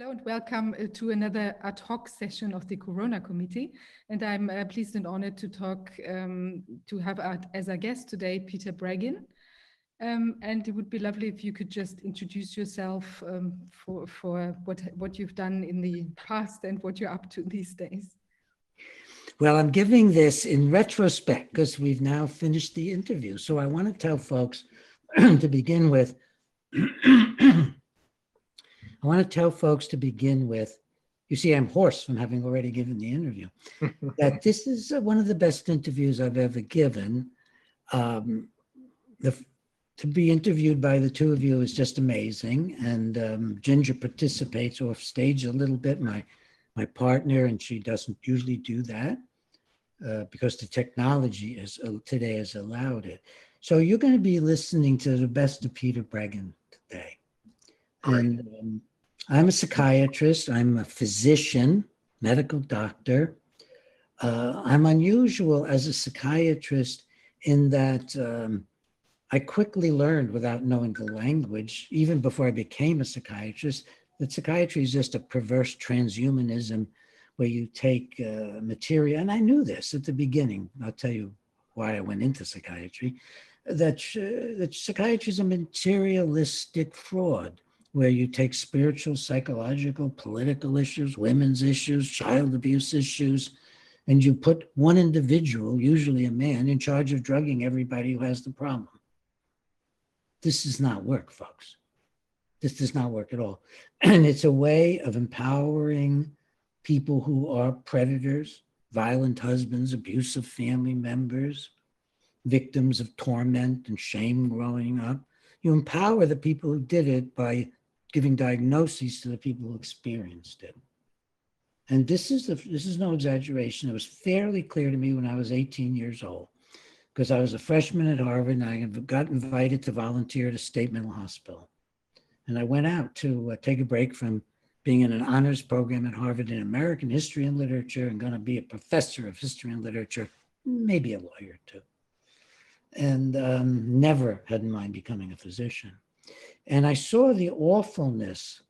Hello and welcome uh, to another ad hoc session of the Corona Committee. And I'm uh, pleased and honored to talk, um, to have as our guest today, Peter Breggin. Um, and it would be lovely if you could just introduce yourself um, for, for what, what you've done in the past and what you're up to these days. Well, I'm giving this in retrospect because we've now finished the interview. So I want to tell folks to begin with, I want to tell folks to begin with, you see, I'm hoarse from having already given the interview, that this is uh, one of the best interviews I've ever given. Um, the, to be interviewed by the two of you is just amazing. And um, Ginger participates off stage a little bit, my, my partner, and she doesn't usually do that uh, because the technology is uh, today has allowed it. So you're going to be listening to the best of Peter Breggin today. And um, I'm a psychiatrist, I'm a physician, medical doctor. Uh, I'm unusual as a psychiatrist in that um, I quickly learned without knowing the language, even before I became a psychiatrist, that psychiatry is just a perverse transhumanism where you take uh, material, and I knew this at the beginning. I'll tell you why I went into psychiatry. That, uh, that psychiatry is a materialistic fraud where you take spiritual, psychological, political issues, women's issues, child abuse issues, and you put one individual, usually a man, in charge of drugging everybody who has the problem. This does not work, folks. This does not work at all. And it's a way of empowering people who are predators, violent husbands, abusive family members, victims of torment and shame growing up. You empower the people who did it by giving diagnoses to the people who experienced it. And this is this is no exaggeration. It was fairly clear to me when I was 18 years old, because I was a freshman at Harvard and I got invited to volunteer at a state mental hospital. And I went out to uh, take a break from being in an honors program at Harvard in American history and literature and going to be a professor of history and literature, maybe a lawyer too. And um, never had in mind becoming a physician. And I saw the awfulness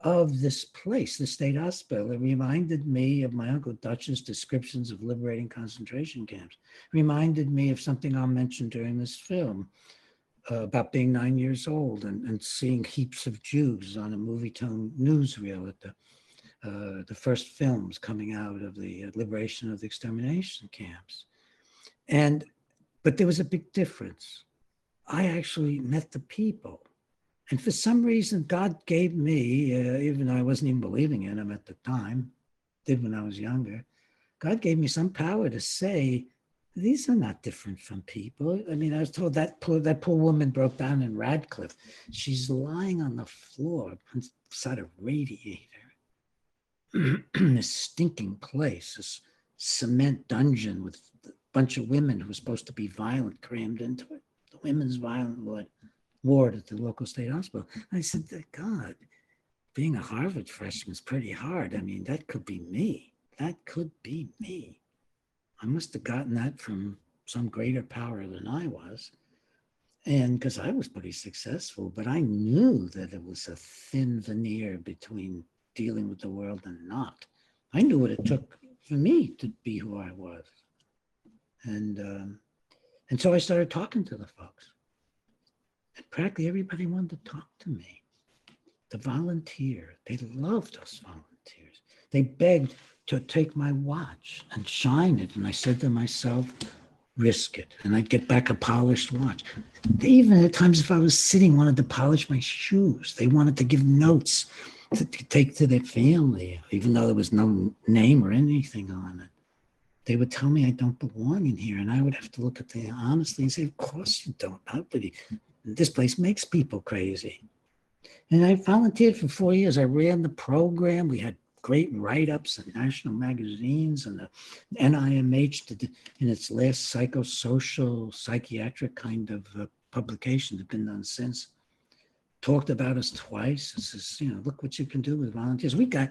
of this place, the state hospital. It reminded me of my Uncle Dutch's descriptions of liberating concentration camps. Reminded me of something I'll mention during this film uh, about being nine years old and, and seeing heaps of Jews on a Movietone newsreel at the uh, the first films coming out of the liberation of the extermination camps. And, but there was a big difference. I actually met the people and for some reason, God gave me, uh, even though I wasn't even believing in him at the time, did when I was younger, God gave me some power to say, these are not different from people. I mean, I was told that poor, that poor woman broke down in Radcliffe. She's lying on the floor inside a radiator. this stinking place, this cement dungeon with a bunch of women who were supposed to be violent crammed into it. The women's violent ward ward at the local state hospital. I said, God, being a Harvard freshman is pretty hard. I mean, that could be me. That could be me. I must have gotten that from some greater power than I was. And because I was pretty successful, but I knew that it was a thin veneer between dealing with the world and not. I knew what it took for me to be who I was. And um, and so I started talking to the folks. And practically everybody wanted to talk to me. The volunteer, they loved us volunteers. They begged to take my watch and shine it. And I said to myself, risk it. And I'd get back a polished watch. They even at times, if I was sitting, wanted to polish my shoes. They wanted to give notes to, to take to their family, even though there was no name or anything on it. They would tell me I don't belong in here. And I would have to look at them honestly and say, Of course you don't. Nobody, this place makes people crazy. And I volunteered for four years. I ran the program. We had great write-ups in national magazines and the NIMH did, in its last psychosocial psychiatric kind of uh, publication that been done since talked about us twice. It says, you know, look what you can do with volunteers. We got,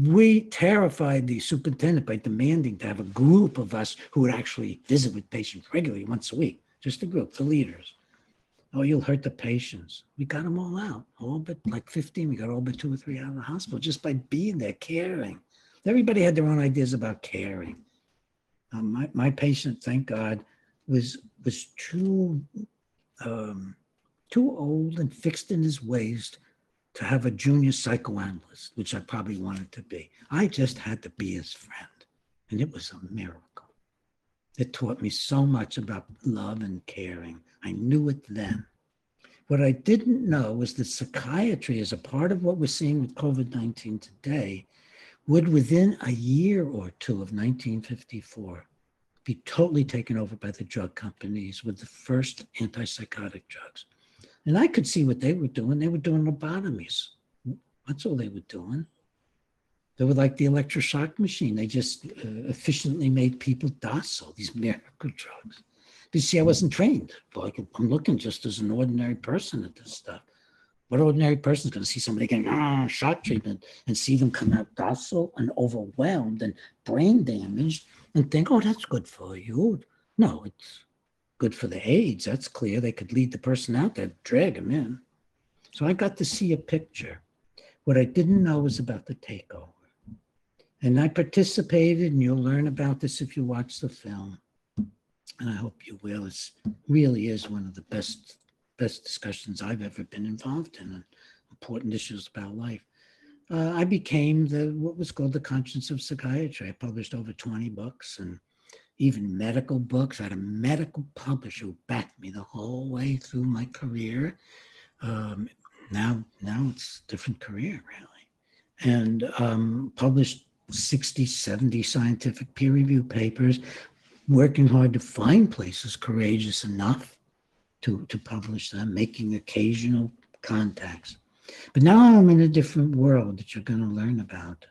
we terrified the superintendent by demanding to have a group of us who would actually visit with patients regularly once a week, just a group, the leaders Oh, you'll hurt the patients. We got them all out, all but like 15. We got all but two or three out of the hospital just by being there, caring. Everybody had their own ideas about caring. Um, my, my patient, thank God, was was too um, too old and fixed in his ways to have a junior psychoanalyst, which I probably wanted to be. I just had to be his friend, and it was a miracle. It taught me so much about love and caring. I knew it then. What I didn't know was that psychiatry, as a part of what we're seeing with COVID 19 today, would within a year or two of 1954 be totally taken over by the drug companies with the first antipsychotic drugs. And I could see what they were doing. They were doing lobotomies. That's all they were doing. They were like the electroshock machine. They just uh, efficiently made people docile, these miracle drugs. But see, I wasn't trained. Like I'm looking just as an ordinary person at this stuff. What ordinary person is going to see somebody getting ah, shock treatment and see them come out docile and overwhelmed and brain damaged and think, oh, that's good for you? No, it's good for the aides. That's clear. They could lead the person out there, drag him in. So I got to see a picture. What I didn't know was about the takeover. And I participated, and you'll learn about this if you watch the film. And I hope you will. It really is one of the best best discussions I've ever been involved in on important issues about life. Uh, I became the what was called the conscience of psychiatry. I published over 20 books and even medical books. I had a medical publisher who backed me the whole way through my career. Um, now, now it's a different career, really. And um, published 60, 70 scientific peer review papers, working hard to find places courageous enough to, to publish them, making occasional contacts. But now I'm in a different world that you're going to learn about.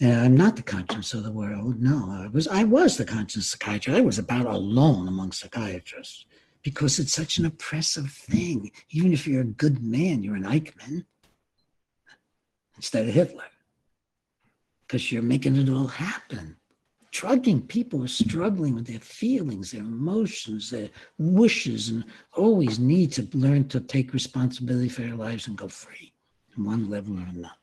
And I'm not the conscience of the world. No, I was I was the conscience psychiatrist. I was about alone among psychiatrists because it's such an oppressive thing. Even if you're a good man, you're an Eichmann instead of Hitler because you're making it all happen drugging people are struggling with their feelings, their emotions, their wishes, and always need to learn to take responsibility for their lives and go free in one level or another.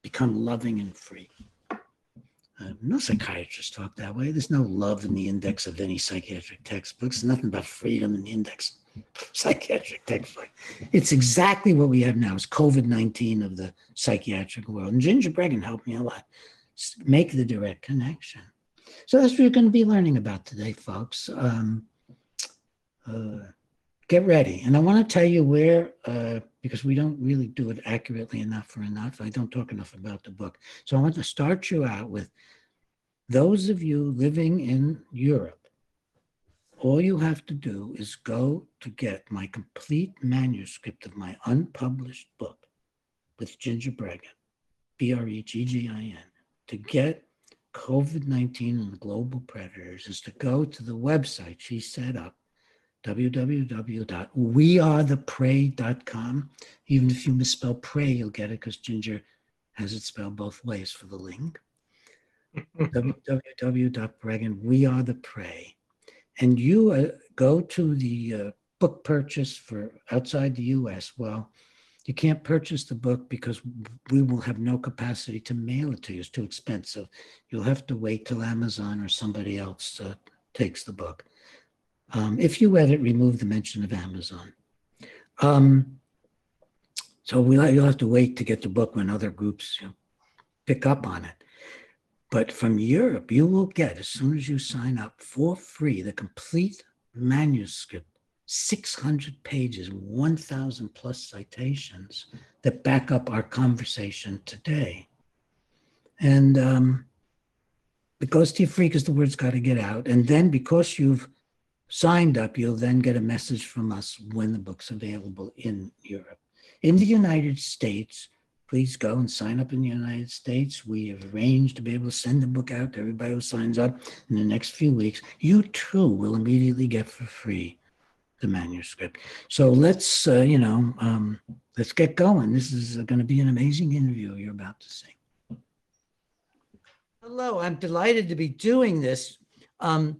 Become loving and free. Uh, no psychiatrists talk that way. There's no love in the index of any psychiatric textbooks. Nothing about freedom in the index psychiatric textbook. It's exactly what we have now. It's COVID-19 of the psychiatric world. And Ginger Breggin helped me a lot make the direct connection. So that's what you're going to be learning about today, folks. Um, uh, get ready. And I want to tell you where, uh, because we don't really do it accurately enough or enough. I don't talk enough about the book. So I want to start you out with those of you living in Europe. All you have to do is go to get my complete manuscript of my unpublished book with Ginger Breggin, B R E G G I N, to get COVID 19 and global predators is to go to the website she set up, www.wearetheprey.com. Even if you misspell prey, you'll get it because Ginger has it spelled both ways for the link. www.breggin, we are the prey. And you uh, go to the uh, book purchase for outside the US. Well, you can't purchase the book because we will have no capacity to mail it to you. It's too expensive. You'll have to wait till Amazon or somebody else uh, takes the book. Um, if you edit, remove the mention of Amazon. Um, so we'll, you'll have to wait to get the book when other groups you know, pick up on it. But from Europe, you will get, as soon as you sign up for free, the complete manuscript 600 pages, 1,000 plus citations that back up our conversation today. And um, goes to you free because the word's got to get out. And then because you've signed up, you'll then get a message from us when the book's available in Europe. In the United States, please go and sign up in the United States. We have arranged to be able to send the book out to everybody who signs up in the next few weeks. You too will immediately get for free the manuscript. So let's, uh, you know, um, let's get going. This is going to be an amazing interview you're about to see. Hello, I'm delighted to be doing this. Um,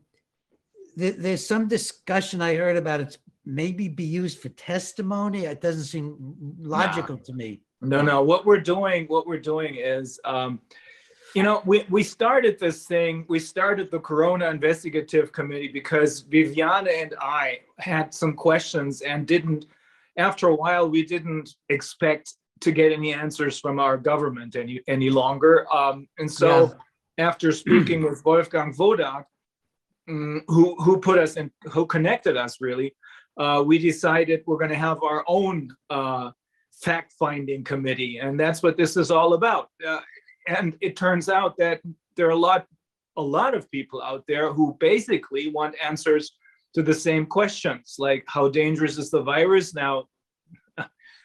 th- there's some discussion I heard about it's maybe be used for testimony? It doesn't seem logical to me. No, no, what we're doing, what we're doing is, um, you know, we, we started this thing, we started the Corona Investigative Committee because Viviane and I had some questions and didn't, after a while, we didn't expect to get any answers from our government any, any longer. Um, and so after speaking with Wolfgang Wodarg, mm, who, who put us in, who connected us really, uh, we decided we're gonna have our own, uh, fact-finding committee, and that's what this is all about. Uh, and it turns out that there are a lot, a lot of people out there who basically want answers to the same questions, like how dangerous is the virus now?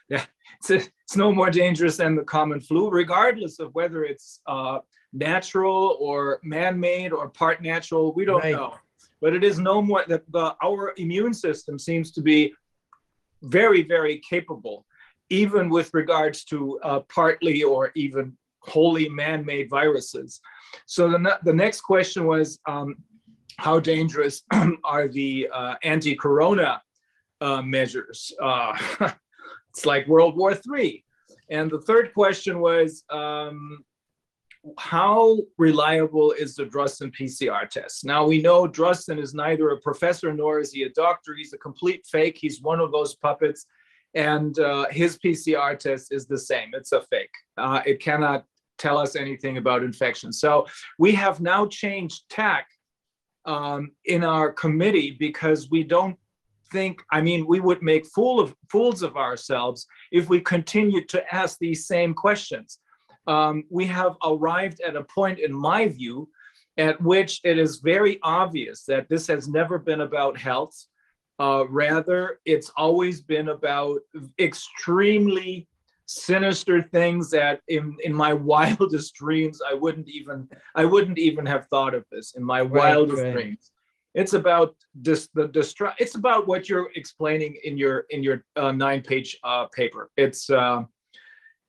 Yeah, it's, it's no more dangerous than the common flu, regardless of whether it's uh, natural or man-made or part natural. We don't Right. know, but it is no more that the our immune system seems to be very, very capable even with regards to uh, partly or even wholly man-made viruses. So the, the next question was, um, how dangerous are the uh, anti-corona uh, measures? Uh, it's like World War III. And the third question was, um, how reliable is the Drosten PCR test? Now we know Drosten is neither a professor nor is he a doctor. He's a complete fake. He's one of those puppets and uh, his PCR test is the same. It's a fake. Uh, it cannot tell us anything about infection. So we have now changed tack um, in our committee because we don't think. I mean, we would make fool of fools of ourselves if we continued to ask these same questions. Um, we have arrived at a point, in my view, at which it is very obvious that this has never been about health. Uh, rather, it's always been about extremely sinister things that in, in my wildest dreams, I wouldn't even, I wouldn't even have thought of this in my wildest right. dreams. It's about this, the destru, it's about what you're explaining in your, in your uh, nine-page uh, paper. It's, uh,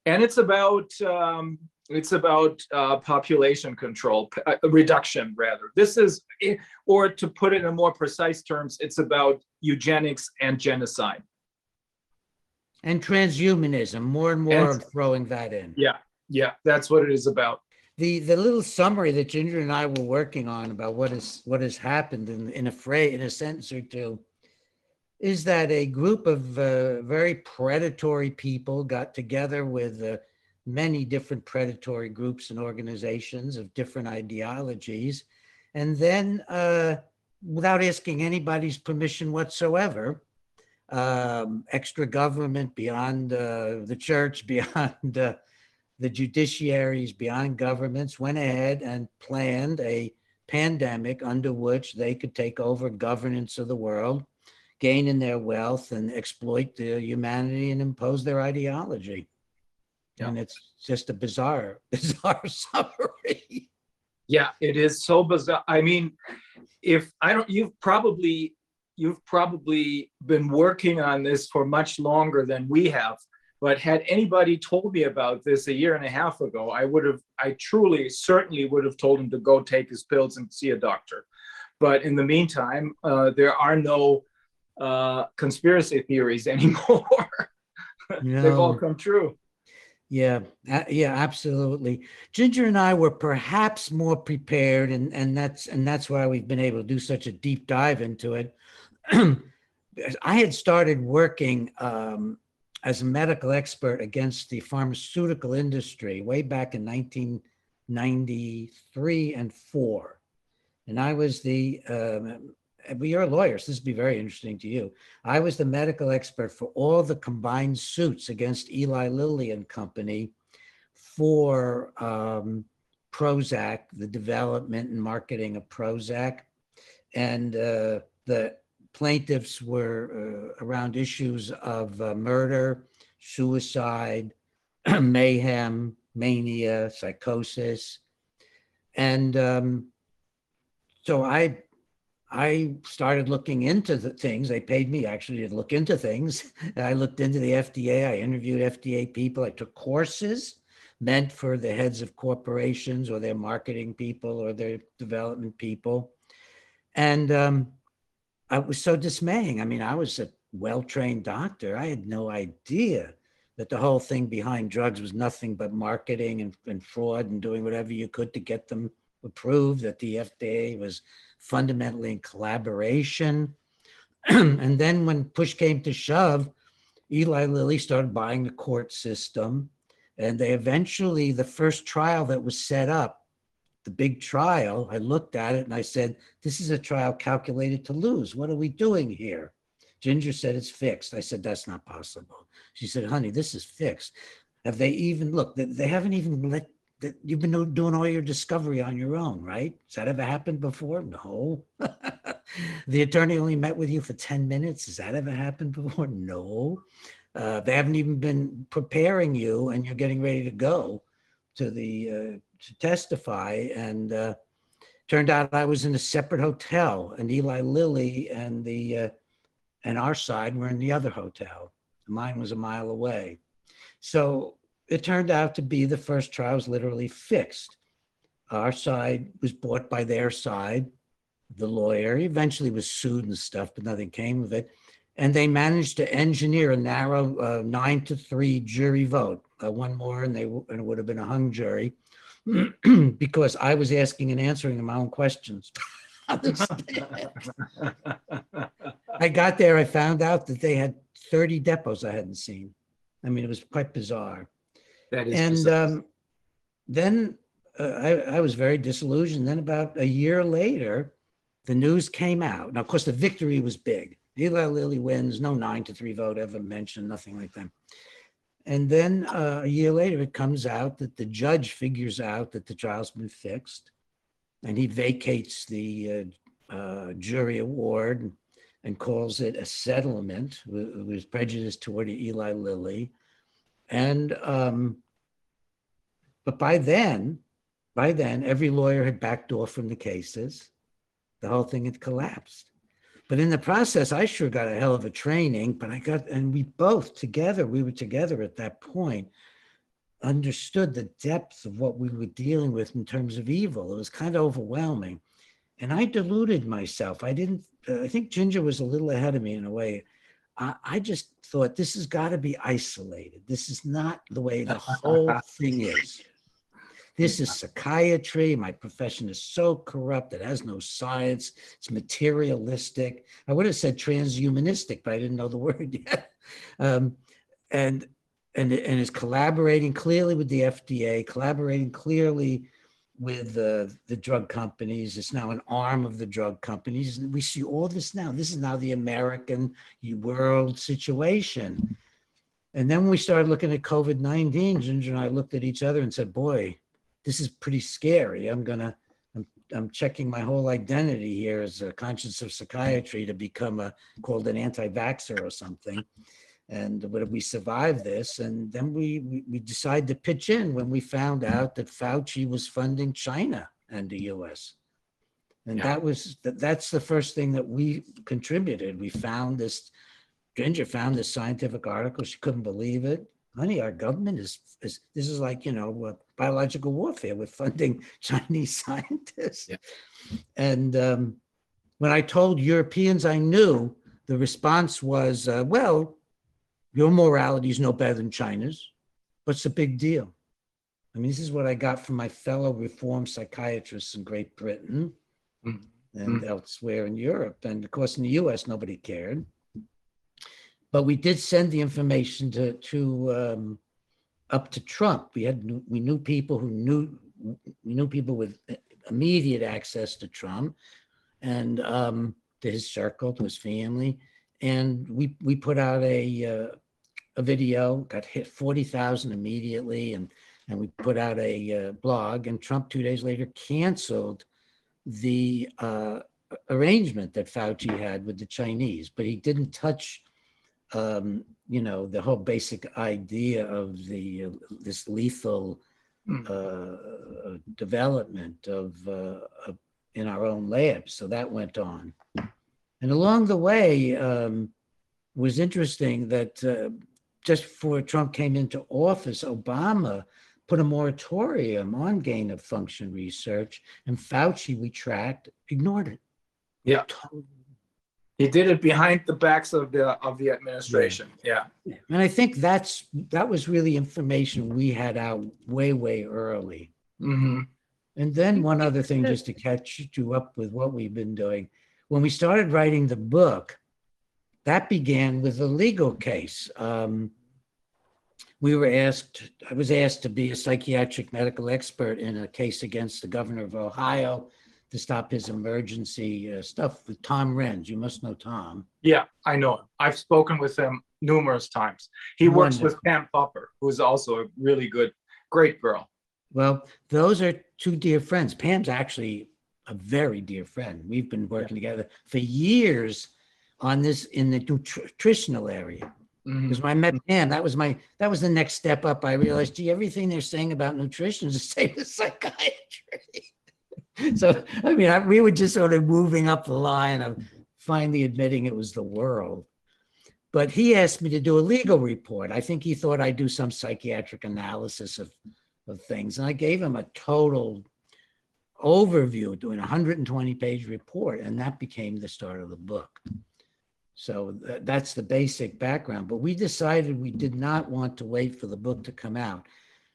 and it's about, um, it's about uh, population control, uh, reduction rather. This is, eh, or to put it in more precise terms, it's about eugenics and genocide. And transhumanism, more and more And- throwing that in. Yeah, yeah, that's what it is about. The, the little summary that Ginger and I were working on about what is, what has happened in, in a phrase, in a sentence or two, is that a group of uh, very predatory people got together with uh, many different predatory groups and organizations of different ideologies. And then, uh, without asking anybody's permission whatsoever, um, extra government beyond uh, the church, beyond uh, the judiciaries, beyond governments, went ahead and planned a pandemic under which they could take over governance of the world, gain in their wealth, and exploit the humanity and impose their ideology. Yeah. And it's just a bizarre, bizarre summary. Yeah, it is so bizarre. I mean, if I don't, you've probably, you've probably been working on this for much longer than we have. But had anybody told me about this a year and a half ago, I would have, I truly, certainly would have told him to go take his pills and see a doctor. But in the meantime, uh, there are no uh, conspiracy theories anymore. They've all come true. Yeah, yeah, absolutely. Ginger and I were perhaps more prepared, and and that's and that's why we've been able to do such a deep dive into it. I had started working um, as a medical expert against the pharmaceutical industry way back in 1993 and four, and I was the. Um, you're a lawyer, so this would be very interesting to you. I was the medical expert for all the combined suits against Eli Lilly and Company for um, Prozac, the development and marketing of Prozac. And uh, the plaintiffs were uh, around issues of uh, murder, suicide, mayhem, mania, psychosis. And um, so I I started looking into the things. They paid me actually to look into things. I looked into the FDA. I interviewed FDA people. I took courses meant for the heads of corporations or their marketing people or their development people. And um, it was so dismaying. I mean, I was a well-trained doctor, I had no idea that the whole thing behind drugs was nothing but marketing and, and fraud and doing whatever you could to get them approved, that the FDA was fundamentally in collaboration. and then when push came to shove, Eli Lilly started buying the court system. And they eventually, the first trial that was set up, the big trial, I looked at it and I said, This is a trial calculated to lose. What are we doing here? Ginger said it's fixed. I said, That's not possible. She said, Honey, this is fixed. Have they even look? They, haven't even let that you've been doing all your discovery on your own, right? Has that ever happened before? No. the attorney only met with you for 10 minutes. Has that ever happened before? No. Uh, they haven't even been preparing you and you're getting ready to go to the uh, to testify and uh, turned out I was in a separate hotel and Eli Lilly and the uh, and our side were in the other hotel. Mine was a mile away. So it turned out to be the first trial was literally fixed. Our side was bought by their side. The lawyer He eventually was sued and stuff, but nothing came of it. And they managed to engineer a narrow uh, nine to three jury vote. Uh, one more, and they and it would have been a hung jury because I was asking and answering my own questions. on the stand. I got there, I found out that they had 30 depots I hadn't seen. I mean, it was quite bizarre. That is And bizarre. um, then uh, I, I was very disillusioned. Then about a year later, the news came out. Now, of course, the victory was big. Eli Lilly wins, no nine to three vote ever mentioned, nothing like that. And then uh, a year later, it comes out that the judge figures out that the trial's been fixed, and he vacates the uh, uh, jury award and, calls it a settlement with prejudice toward Eli Lilly. And um, but by then, by then, every lawyer had backed off from the cases. The whole thing had collapsed. But in the process, I sure got a hell of a training. But I got, and we both together, we were together at that point, understood the depth of what we were dealing with in terms of evil. It was kind of overwhelming. And I deluded myself. I didn't, uh, I think Ginger was a little ahead of me in a way. I, I just thought this has got to be isolated. This is not the way the whole thing is. This is psychiatry. My profession is so corrupt. It has no science. It's materialistic. I would have said transhumanistic, but I didn't know the word yet. Um, and and and is collaborating clearly with the FDA, collaborating clearly with uh, the drug companies. It's now an arm of the drug companies. And we see all this now. This is now the American world situation. And then we started looking at COVID 19, Ginger and I looked at each other and said, Boy, this is pretty scary. I'm going to, I'm, I'm checking my whole identity here as a conscience of psychiatry to become a called an anti vaxxer or something. And what if we survive this? And then we, we, we decided to pitch in when we found out that Fauci was funding China and the US. And Yeah. that was, that, that's the first thing that we contributed. We found this, Ginger found this scientific article. She couldn't believe it. Honey, our government is, is, this is like, you know, uh, biological warfare. We're funding Chinese scientists. Yeah. And um, when I told Europeans I knew, the response was, uh, well, your morality is no better than China's. What's the big deal? I mean, this is what I got from my fellow reform psychiatrists in Great Britain Mm. and elsewhere in Europe. And of course, in the US, nobody cared. But we did send the information to, to um, up to Trump. We had knew- we knew people who knew we knew people with immediate access to Trump and um, to his circle, to his family, and we we put out a uh, a video, got hit forty thousand immediately, and and we put out a uh, blog. And Trump two days later canceled the uh, arrangement that Fauci had with the Chinese, but he didn't touch um, you know, the whole basic idea of the uh, this lethal Mm. uh, development of, uh, of in our own labs. So that went on, and along the way um, was interesting that uh, just before Trump came into office, Obama put a moratorium on gain of function research, and Fauci we tracked ignored it. Yeah. Totally He did it behind the backs of the, of the administration. Yeah. And I think that's, that was really information we had out way, way early. hmm And then one other thing, just to catch you up with what we've been doing. When we started writing the book, that began with a legal case. Um, we were asked, I was asked to be a psychiatric medical expert in a case against the governor of Ohio to stop his emergency uh, stuff with Tom Renz. You must know Tom. Yeah, I know him. I've spoken with him numerous times. He works with Pam Popper, who is also a really good, great girl. Well, those are two dear friends. Pam's actually a very dear friend. We've been working together for years on this in the nutritional area. Because when I met Pam, that was my that was the next step up. I realized, gee, everything they're saying about nutrition is the same as psychiatry. so I mean, I, we were just sort of moving up the line of finally admitting it was the world. But he asked me to do a legal report. I think he thought I'd do some psychiatric analysis of of things, and I gave him a total overview, doing a 120 page report, and that became the start of the book. So tha- that's the basic background, but we decided we did not want to wait for the book to come out.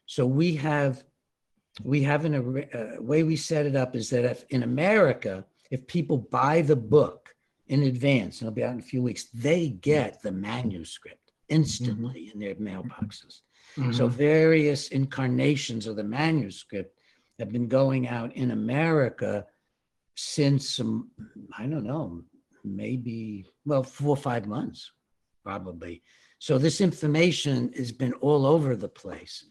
So we have, we have an, arra- uh, way we set it up is that if, in America, if people buy the book in advance, and it'll be out in a few weeks, they get the manuscript instantly in their mailboxes. So Mhm. various incarnations of the manuscript have been going out in America since, um, I don't know, maybe, well, four or five months, probably. So this information has been all over the place.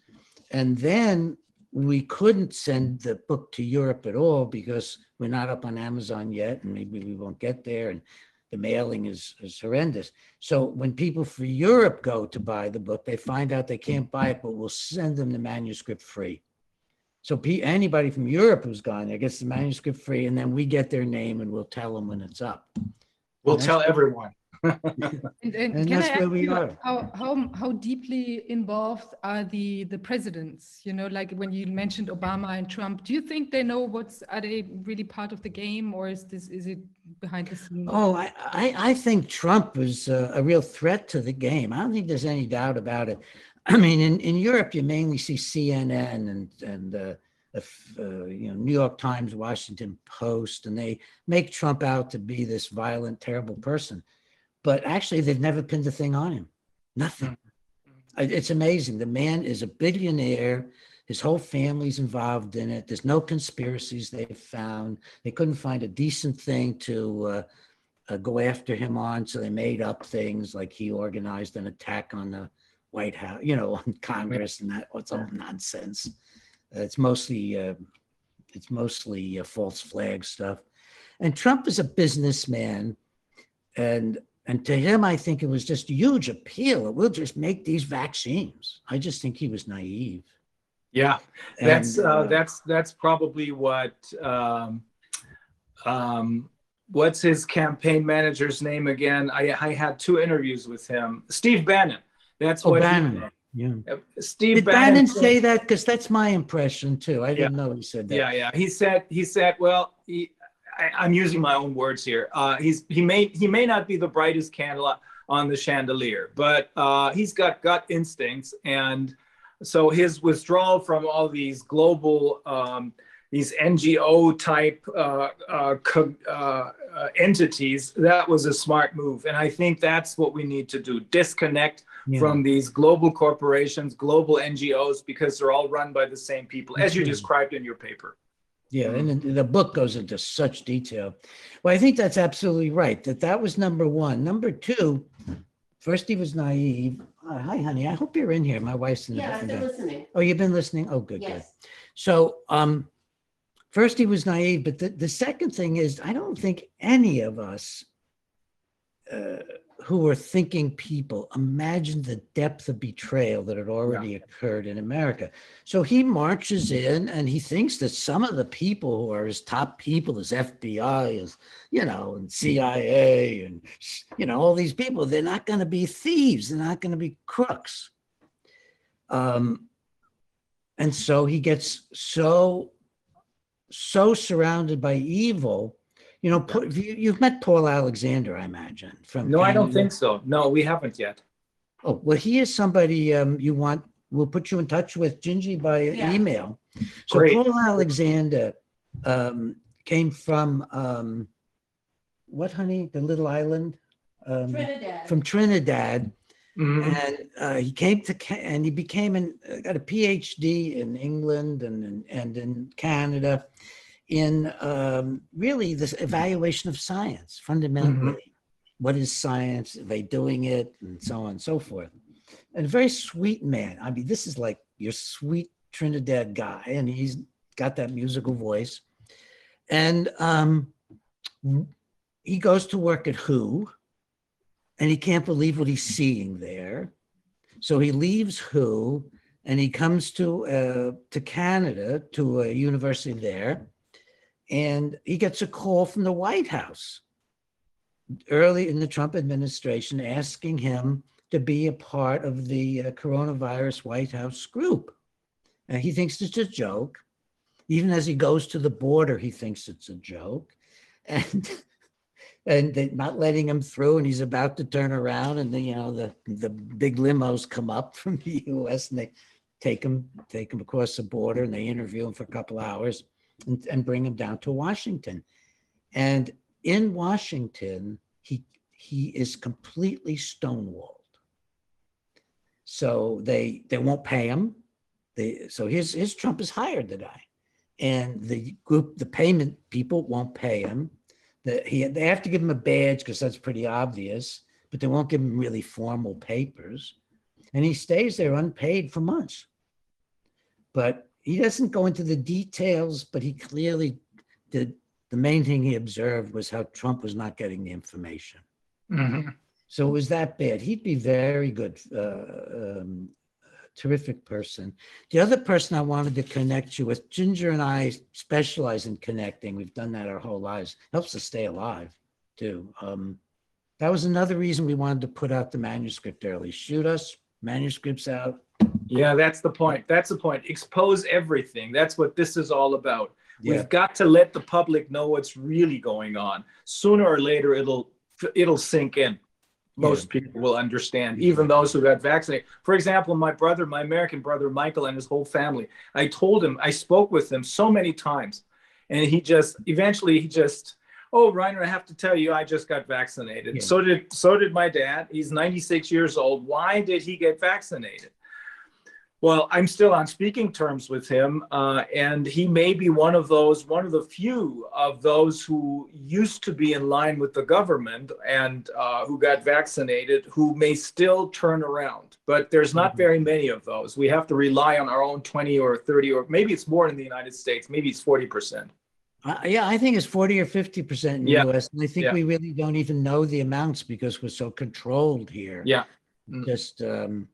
And then we couldn't send the book to Europe at all because we're not up on Amazon yet, and maybe we won't get there, and the mailing is, is horrendous. So when people for Europe go to buy the book, they find out they can't buy it, but we'll send them the manuscript free. So pe- anybody from Europe who's gone there gets the manuscript free, and then we get their name and we'll tell them when it's up. We'll tell everyone. And, and And can I that's where ask we you are. how, how, how deeply involved are the, the presidents? You know, like when you mentioned Obama and Trump, do you think they know what's, are they really part of the game or is this, is it behind the scenes? Oh, I, I, I think Trump is a, a real threat to the game. I don't think there's any doubt about it. I mean, in, in Europe, you mainly see CNN and, and, uh, the uh, you know, New York Times, Washington Post, and they make Trump out to be this violent, terrible person. But actually, they've never pinned a thing on him. Nothing. It's amazing. The man is a billionaire. His whole family's involved in it. There's no conspiracies they've found. They couldn't find a decent thing to uh, uh, go after him on, so they made up things like he organized an attack on the White House, you know, on Congress, and that what's all nonsense. Uh, it's mostly uh, it's mostly uh, false flag stuff. And Trump is a businessman, and and to him, I think it was just huge appeal. We'll just make these vaccines. I just think he was naive. Yeah, that's, And, uh, uh, that's, that's probably what, um, um, what's his campaign manager's name again? I, I had two interviews with him. Steve Bannon. That's Oh, what. he- Bannon. Yeah. Steve Did Bannon. Bannon say that? Because that's my impression too. I didn't know he said that. Yeah, yeah. He said, he said, well, he, I, I'm using my own words here. Uh, he's, he may, he may not be the brightest candle on the chandelier, but, uh, he's got gut instincts. And so his withdrawal from all these global, um, these NGO type, uh, uh, uh, uh, entities, that was a smart move. And I think that's what we need to do. Disconnect Yeah. from these global corporations, global NGOs, because they're all run by the same people, as you described in your paper. Yeah, and then the book goes into such detail. Well, I think that's absolutely right. That that was number one. Number two, first he was naive. Uh, hi, honey. I hope you're in here. My wife's in the. Yeah, I've been listening. Oh, you've been listening. Oh, good, good. Yes. So, um, first he was naive, but the, the second thing is, I don't think any of us uh, who were thinking people imagine the depth of betrayal that had already occurred in America. So he marches in and he thinks that some of the people who are his top people, his FBI, his, you know, and CIA, and, you know, all these people, they're not going to be thieves. They're not going to be crooks. Um, and so he gets so, so surrounded by evil. You You know, Paul- you, you've met Paul Alexander, I imagine, from. No, I don't think so. No, we haven't yet. Oh, well, he is somebody um, you want, we'll put you in touch with Gingy by Yeah. email. So Great. Paul Alexander um, came from, um, what, honey, the little island? Um, Trinidad. From Trinidad. Mhm. And uh, he came to, Ca- and he became an, uh, got a PhD in England and, in- and in Canada in um, really this evaluation of science, fundamentally. What is science? Are they doing it? And so on and so forth. And a very sweet man. I mean, this is like your sweet Trinidad guy, and he's got that musical voice. And um, he goes to work at WHO, and he can't believe what he's seeing there. So he leaves WHO, and he comes to uh, to Canada to a university there, and he gets a call from the White House early in the Trump administration asking him to be a part of the uh, coronavirus White House group. And he thinks it's a joke. Even as he goes to the border, he thinks it's a joke. And and they're not letting him through, and he's about to turn around, and the, you know, the the big limos come up from the US and they take him, take him across the border and they interview him for a couple hours and, and bring him down to Washington. And in Washington, he he is completely stonewalled. So they they won't pay him. They so his his Trump has hired the guy, and the group the payment people won't pay him. That he they have to give him a badge because that's pretty obvious, but they won't give him really formal papers, and he stays there unpaid for months. But he doesn't go into the details, but he clearly did the main thing he observed was how Trump was not getting the information. Mhm. So it was that bad. He'd be very good, uh, um, terrific person. The other person I wanted to connect you with, Ginger and I specialize in connecting. We've done that our whole lives. Helps us stay alive, too. Um, that was another reason we wanted to put out the manuscript early. Shoot us, manuscripts out. Yeah, that's the point. That's the point. Expose everything. That's what this is all about. Yeah, We've got to let the public know what's really going on. Sooner or later, it'll it'll sink in. Most people will understand, even those who got vaccinated. For example, my brother, my American brother Michael, and his whole family. I told him, I spoke with him so many times, and he just eventually he just, oh, Reiner, I have to tell you, I just got vaccinated. Yeah. So did so did my dad. He's 96 years old. Why did he get vaccinated? Well, I'm still on speaking terms with him, uh, and he may be one of those, one of the few of those who used to be in line with the government and uh, who got vaccinated, who may still turn around. But there's not Mhm. very many of those. We have to rely on our own 20 or 30, or maybe it's more in the United States. Maybe it's 40%. Uh, yeah, I think it's 40 or 50% in the Yeah. US. And I think Yeah. we really don't even know the amounts because we're so controlled here. Yeah. Mm. Just, um,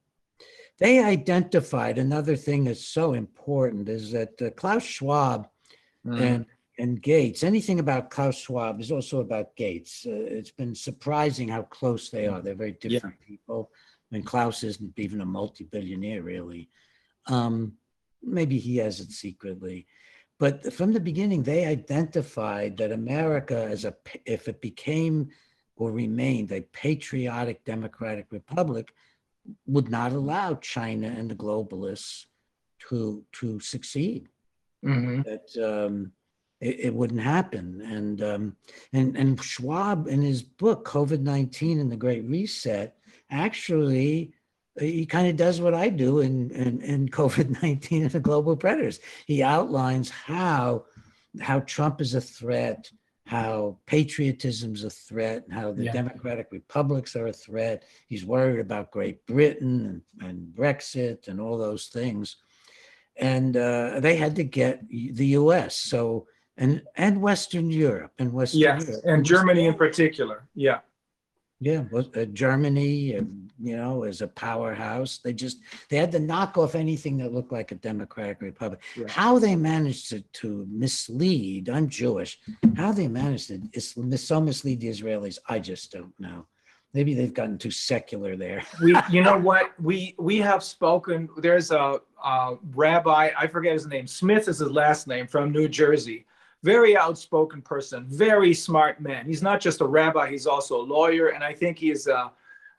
they identified another thing that's so important is that uh, Klaus Schwab Mm. and and Gates. Anything about Klaus Schwab is also about Gates. Uh, it's been surprising how close they are. They're very different people. I mean, Klaus isn't even a multi-billionaire, really. Um, maybe he has it secretly, but from the beginning, they identified that America, as a if it became or remained a patriotic democratic republic, would not allow China and the globalists to to succeed Mhm. that um, it, it wouldn't happen. And um, and and Schwab in his book COVID nineteen and the Great Reset actually he kind of does what I do in in, in COVID nineteen and the global predators. He outlines how how Trump is a threat. How patriotism's a threat, and how the Yeah. democratic republics are a threat. He's worried about Great Britain and, and Brexit and all those things and uh, they had to get the U.S. So and and Western Europe and Western Yes, Europe and Germany in particular. Yeah. Yeah, was, uh, Germany, and you know, is a powerhouse, they just they had to knock off anything that looked like a democratic republic. Right. How they managed to, to mislead, I'm Jewish. How they managed to is, so mislead the Israelis, I just don't know. Maybe they've gotten too secular there. we you know what we we have spoken there's a, a rabbi i forget his name smith is his last name from new jersey very outspoken person, very smart man. He's not just a rabbi, he's also a lawyer, and I think he is a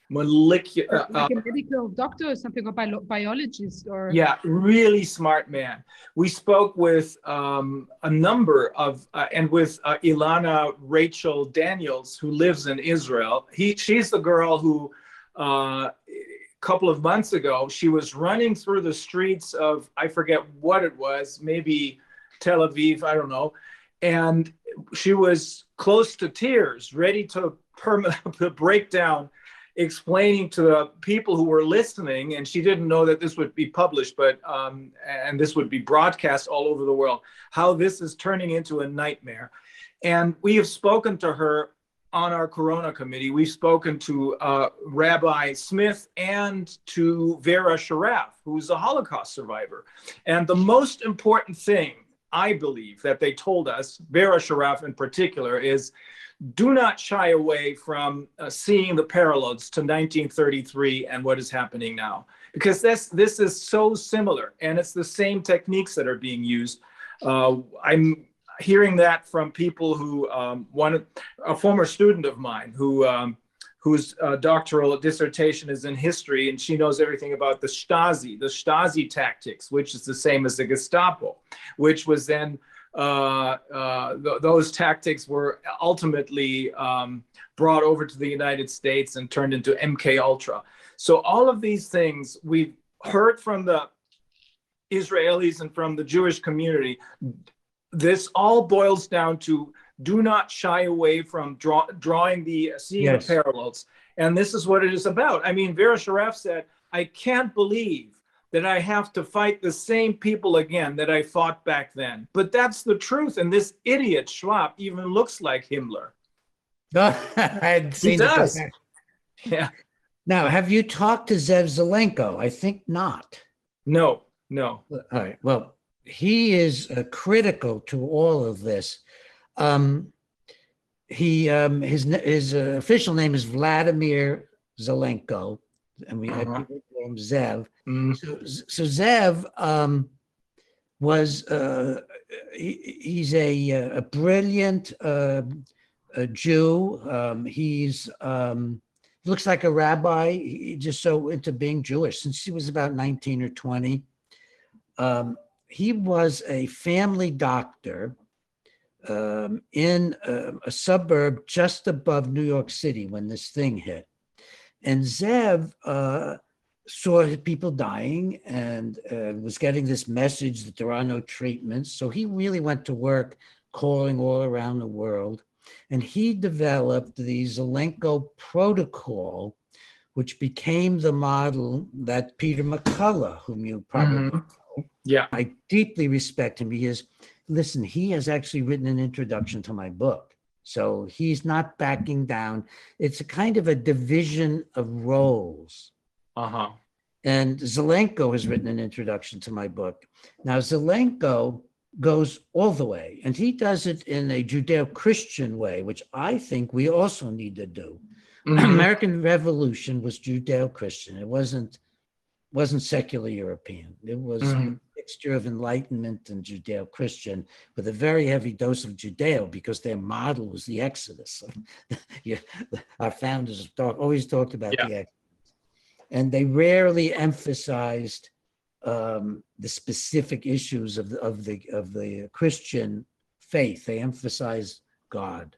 molecular, uh, Like a medical doctor or something, or bio- biologist, or yeah, really smart man. We spoke with um, a number of, uh, and with uh, Ilana Rachel Daniels, who lives in Israel. He, she's the girl who, uh, a couple of months ago, she was running through the streets of, I forget what it was, maybe Tel Aviv, I don't know, and she was close to tears, ready to, perm- to break down explaining to the people who were listening, and she didn't know that this would be published, but um, and this would be broadcast all over the world, how this is turning into a nightmare. And we have spoken to her on our Corona committee. We've spoken to uh, Rabbi Smith and to Vera Sharav, who's a Holocaust survivor. And the most important thing, I believe, that they told us, Vera Sharav in particular, is do not shy away from uh, seeing the parallels to 1933 and what is happening now. Because this this is so similar and it's the same techniques that are being used. Uh, i'm hearing that from people who um, one a former student of mine who um, whose uh, doctoral dissertation is in history and she knows everything about the stasi the stasi tactics which is the same as the gestapo which was then uh, uh, th- those tactics were ultimately um, brought over to the United States and turned into MK Ultra. So all of these things we've heard from the Israelis and from the Jewish community. This all boils down to do not shy away from draw, drawing the seeing Yes. the parallels, and this is what it is about. I mean, Vera Sharav said, "I can't believe." that I have to fight the same people again that I fought back then. But that's the truth. And this idiot Schwab even looks like Himmler. I had seen the does. Yeah. Now, have you talked to Zev Zelenko? I think not. No, no. All right. Well, he is uh, critical to all of this. Um, he um, his his uh, official name is Vladimir Zelenko, and we have Uh-huh. people call him Zev. Mm, So, so Zev um, was uh, he, he's a uh, a brilliant uh, a Jew. Um, he's um, looks like a rabbi. He just so into being Jewish since he was about nineteen or twenty. Um, he was a family doctor um, in uh, a suburb just above New York City when this thing hit. And Zev uh, saw people dying and uh, was getting this message that there are no treatments. So he really went to work calling all around the world. And he developed the Zelenko protocol, which became the model that Peter McCullough, whom you probably Mhm. Yeah. I deeply respect him because, listen, he has actually written an introduction to my book. So he's not backing down. It's a kind of a division of roles. Uh huh. And Zelenko has written an introduction to my book. Now, Zelenko goes all the way, and he does it in a Judeo Christian way, which I think we also need to do. Mm-hmm. American Revolution was Judeo Christian. It wasn't wasn't secular European. It was a Mhm. Mixture of Enlightenment and Judeo Christian with a very heavy dose of Judeo because their model was the Exodus. Our founders have talk, always talked about Yeah. the Exodus, and they rarely emphasized um, the specific issues of the, of the of the Christian faith. They emphasized God.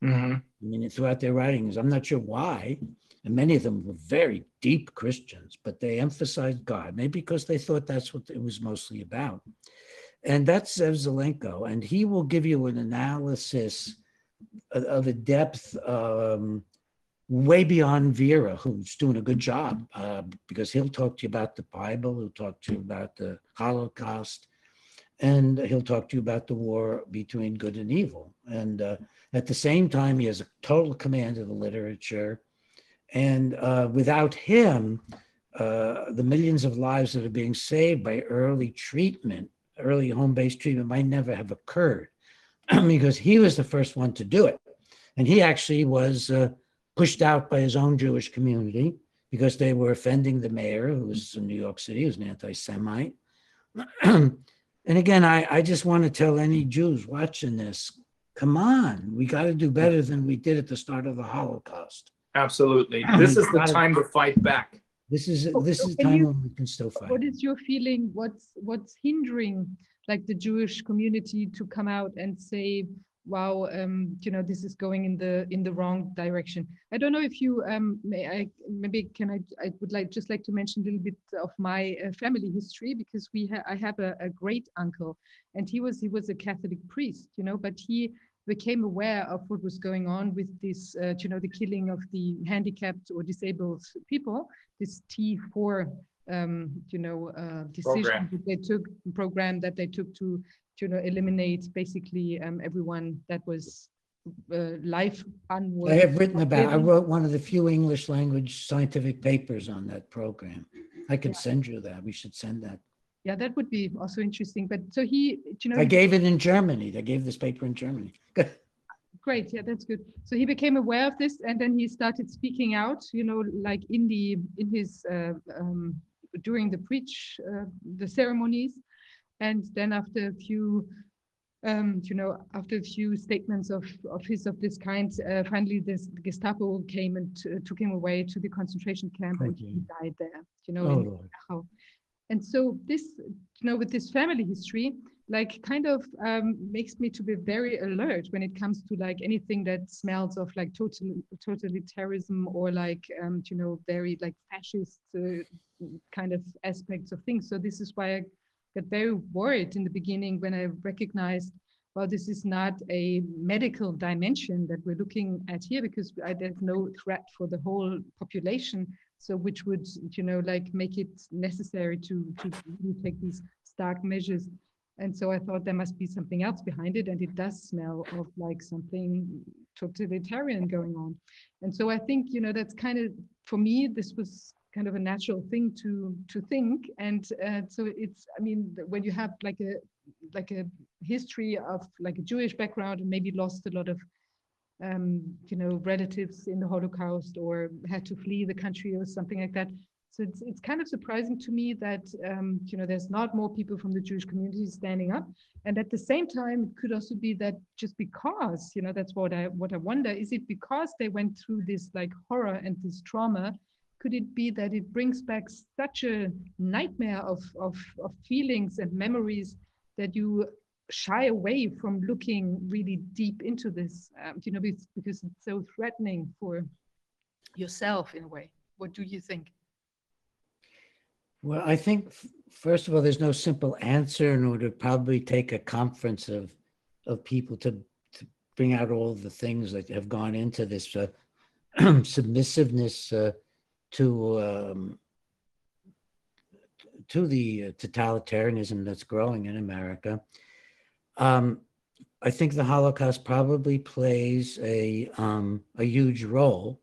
hmm I mean, throughout their writings, I'm not sure why, and many of them were very deep Christians, but they emphasized God, maybe because they thought that's what it was mostly about. And that's Zev Zelenko, and he will give you an analysis of, a depth um, way beyond Vera, who's doing a good job, uh, because he'll talk to you about the Bible, he'll talk to you about the Holocaust, and he'll talk to you about the war between good and evil. And uh, at the same time, he has a total command of the literature. And uh, without him, uh, the millions of lives that are being saved by early treatment, early home based treatment, might never have occurred because he was the first one to do it. And he actually was uh, pushed out by his own Jewish community because they were offending the mayor, who was in New York City, who was an anti Semite. And again, I, I just want to tell any Jews watching this, come on, we got to do better than we did at the start of the Holocaust. Absolutely. This is the time to fight back. This is, Oh, this so is can time you- when we can still fight. What is your feeling? What's what's hindering like the Jewish community to come out and say, "Wow, um, you know, this is going in the in the wrong direction"? I don't know if you um, may I maybe can I I would like just like to mention a little bit of my uh, family history because we ha I have a, a great uncle and he was he was a Catholic priest, you know, but he became aware of what was going on with this, uh, you know, the killing of the handicapped or disabled people, this T4 um, you know, uh, decision Program. that they took, program that they took to, you know, eliminate basically um, everyone that was uh, life I have written about, I wrote one of the few English language scientific papers on that program. I could send you that. We should send that. Yeah, that would be also interesting. But so he, you know, I he- gave it in Germany. They gave this paper in Germany. Great, yeah, that's good. So he became aware of this, and then he started speaking out. You know, like in the in his uh, um, during the preach uh, the ceremonies, and then after a few, um, you know, after a few statements of of his of this kind, uh, finally this the Gestapo came and uh, took him away to the concentration camp, and he died there. You know, Oh, in Lord. Dachau. And so this, you know, with this family history, like kind of um, makes me to be very alert when it comes to like anything that smells of like total totalitarianism or like um, you know very like fascist uh, kind of aspects of things. So this is why I got very worried in the beginning when I recognized, well, this is not a medical dimension that we're looking at here because there's no threat for the whole population. So which would, you know, like make it necessary to, to take these stark measures. And so I thought there must be something else behind it. And it does smell of like something totalitarian going on. And so I think, you know, that's kind of, for me, this was kind of a natural thing to to think. And uh, so it's, I mean, when you have like a like a history of like a Jewish background and maybe lost a lot of um, you know, relatives in the Holocaust or had to flee the country or something like that. So it's, it's kind of surprising to me that, um, you know, there's not more people from the Jewish community standing up. And at the same time, it could also be that just because, you know, that's what I, what I wonder, is it because they went through this like horror and this trauma, could it be that it brings back such a nightmare of, of, of feelings and memories that you shy away from looking really deep into this, um, you know, because, it's so threatening for yourself in a way. What do you think? Well, I think, first of all, there's no simple answer and it would probably take a conference of, of people to, to bring out all the things that have gone into this uh, submissiveness uh, to, um, to the uh, totalitarianism that's growing in America. Um, I think the Holocaust probably plays a, um, a huge role.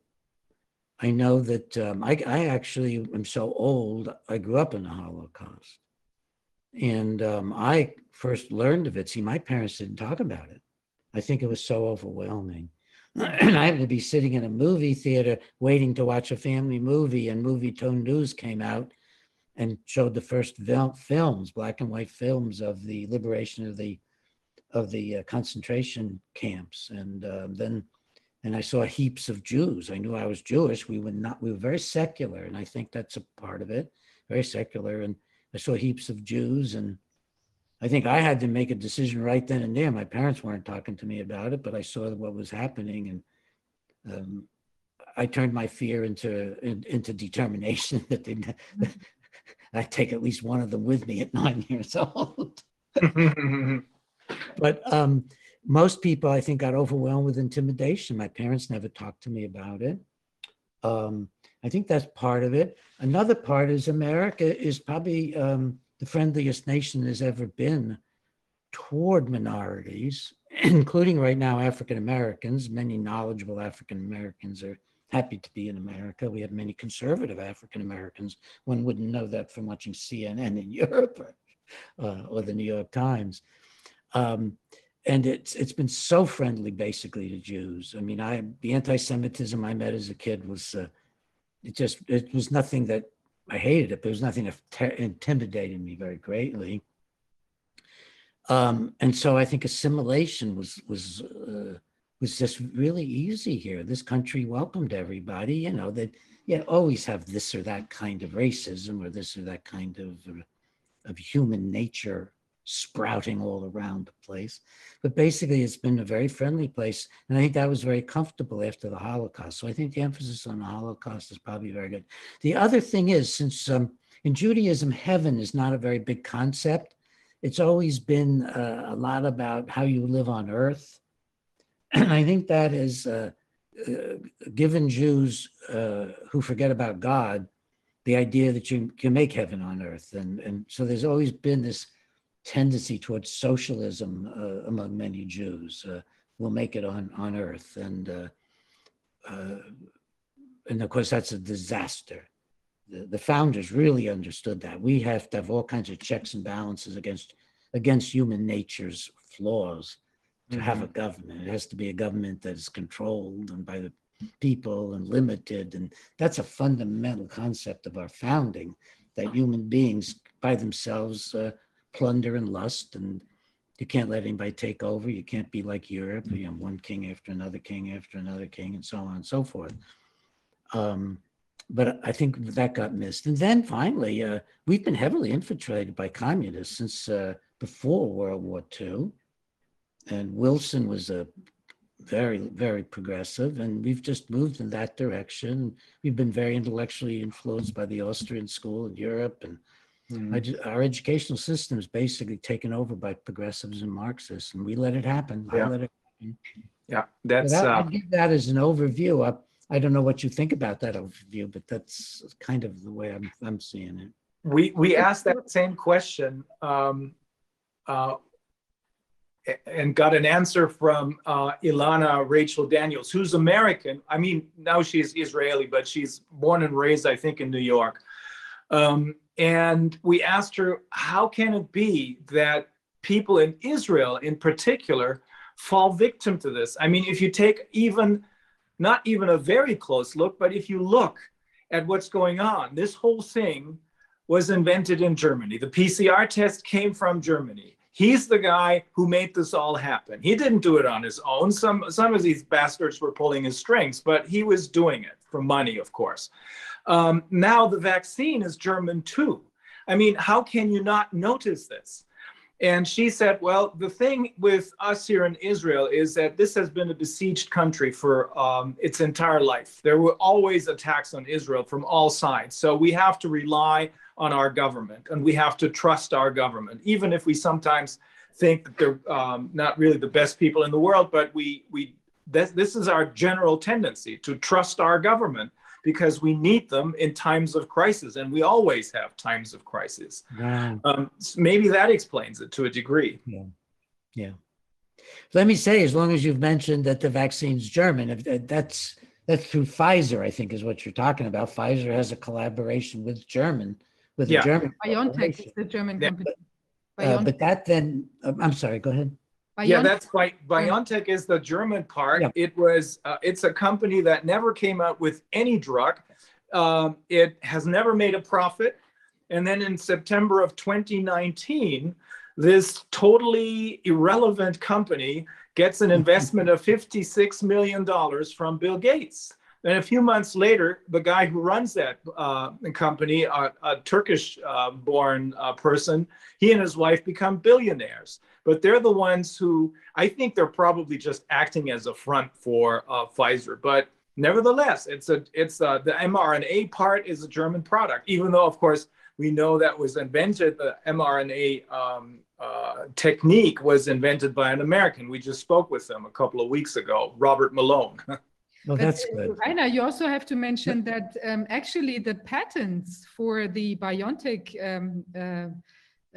I know that um, I, I actually am so old, I grew up in the Holocaust. And um, I first learned of it. See, my parents didn't talk about it. I think it was so overwhelming. And I happened to be sitting in a movie theater waiting to watch a family movie, and Movietone News came out and showed the first films, black and white films of the liberation of the of the uh, concentration camps. And uh, then and I saw heaps of Jews. I knew I was Jewish. We were not, we were very secular, and I think that's a part of it, very secular. And I saw heaps of Jews, and I think I had to make a decision right then and there. My parents weren't talking to me about it, but I saw what was happening, and um, I turned my fear into in, into determination that they, I take at least one of them with me at nine years old. But um, most people, I think, got overwhelmed with intimidation. My parents never talked to me about it. Um, I think that's part of it. Another part is America is probably um, the friendliest nation has ever been toward minorities, including right now African Americans. Many knowledgeable African Americans are happy to be in America. We have many conservative African Americans. One wouldn't know that from watching CNN in Europe or, uh, or the New York Times. Um, and it's it's been so friendly basically to Jews. I mean, I the anti-Semitism I met as a kid was uh, it just it was nothing that I hated it. There was nothing that intimidated me very greatly. Um, and so I think assimilation was was uh, was just really easy here. This country welcomed everybody. You know that you always have this or that kind of racism or this or that kind of uh, of human nature sprouting all around the place. But basically, it's been a very friendly place, and I think that was very comfortable after the Holocaust. So I think the emphasis on the Holocaust is probably very good. The other thing is, since um, in Judaism, heaven is not a very big concept. It's always been uh, a lot about how you live on earth. And I think that has uh, uh, given Jews uh, who forget about God the idea that you can make heaven on earth. And, and so there's always been this tendency towards socialism uh, among many Jews. Uh, we'll make it on, on earth. And, uh, uh, and of course, that's a disaster the, the founders really understood that we have to have all kinds of checks and balances against against human nature's flaws to have a government. It has to be a government that is controlled and by the people and limited. And that's a fundamental concept of our founding that human beings by themselves uh, plunder and lust and you can't let anybody take over. You can't be like Europe, you know, one king after another king after another king and so on and so forth. Um, but I think that got missed. And then finally, uh, we've been heavily infiltrated by communists since uh, before World War II. And Wilson was a very, very progressive, and we've just moved in that direction. We've been very intellectually influenced by the Austrian school in Europe, and Mhm. I ju- our educational system is basically taken over by progressives and Marxists, and we let it happen. I Yeah. let it Yeah, so that's, that- uh, I'd give that as an overview. I, I don't know what you think about that overview, but that's kind of the way I'm, I'm seeing it. we, we asked that same question, um, uh, a- and got an answer from, uh, Ilana Rachel Daniels, who's American. I mean, now she's Israeli, but she's born and raised, I think, in New York. Um, and we asked her, how can it be that people in Israel in particular fall victim to this? I mean, if you take even, not even a very close look, but if you look at what's going on, this whole thing was invented in Germany. The PCR test came from Germany. He's the guy who made this all happen. He didn't do it on his own. Some some of these bastards were pulling his strings, but he was doing it for money, of course. Um, now the vaccine is German too. I mean, how can you not notice this? And she said, well, the thing with us here in Israel is that this has been a besieged country for um, its entire life. There were always attacks on Israel from all sides. So we have to rely on our government and we have to trust our government, even if we sometimes think that they're um, not really the best people in the world. But we, we this, this is our general tendency to trust our government because we need them in times of crisis and we always have times of crisis. Wow. Um, s- maybe that explains it to a degree. Yeah. Let me say, as long as you've mentioned that the vaccine's German, if that's, that's through Pfizer, I think is what you're talking about. Pfizer has a collaboration with German, with a Yeah. German. BioNTech is the German Yeah, company. Uh, but that then, um, I'm sorry, go ahead. Yeah, that's right. BioNTech is the German part. Yeah. It was, uh, it's a company that never came out with any drug. Um, it has never made a profit. And then in September of 2019, this totally irrelevant company gets an investment of $56 million from Bill Gates. And a few months later, the guy who runs that uh, company, a, a Turkish uh, born uh, person, he and his wife become billionaires but they're the ones who I think they're probably just acting as a front for uh, Pfizer. But nevertheless, it's a it's a, the mRNA part is a German product, even though of course we know that was invented. The mRNA um, uh, technique was invented by an American. We just spoke with them a couple of weeks ago, Robert Malone. Well, But, that's uh, good. Rainer, you also have to mention that um, actually the patents for the BioNTech um, uh,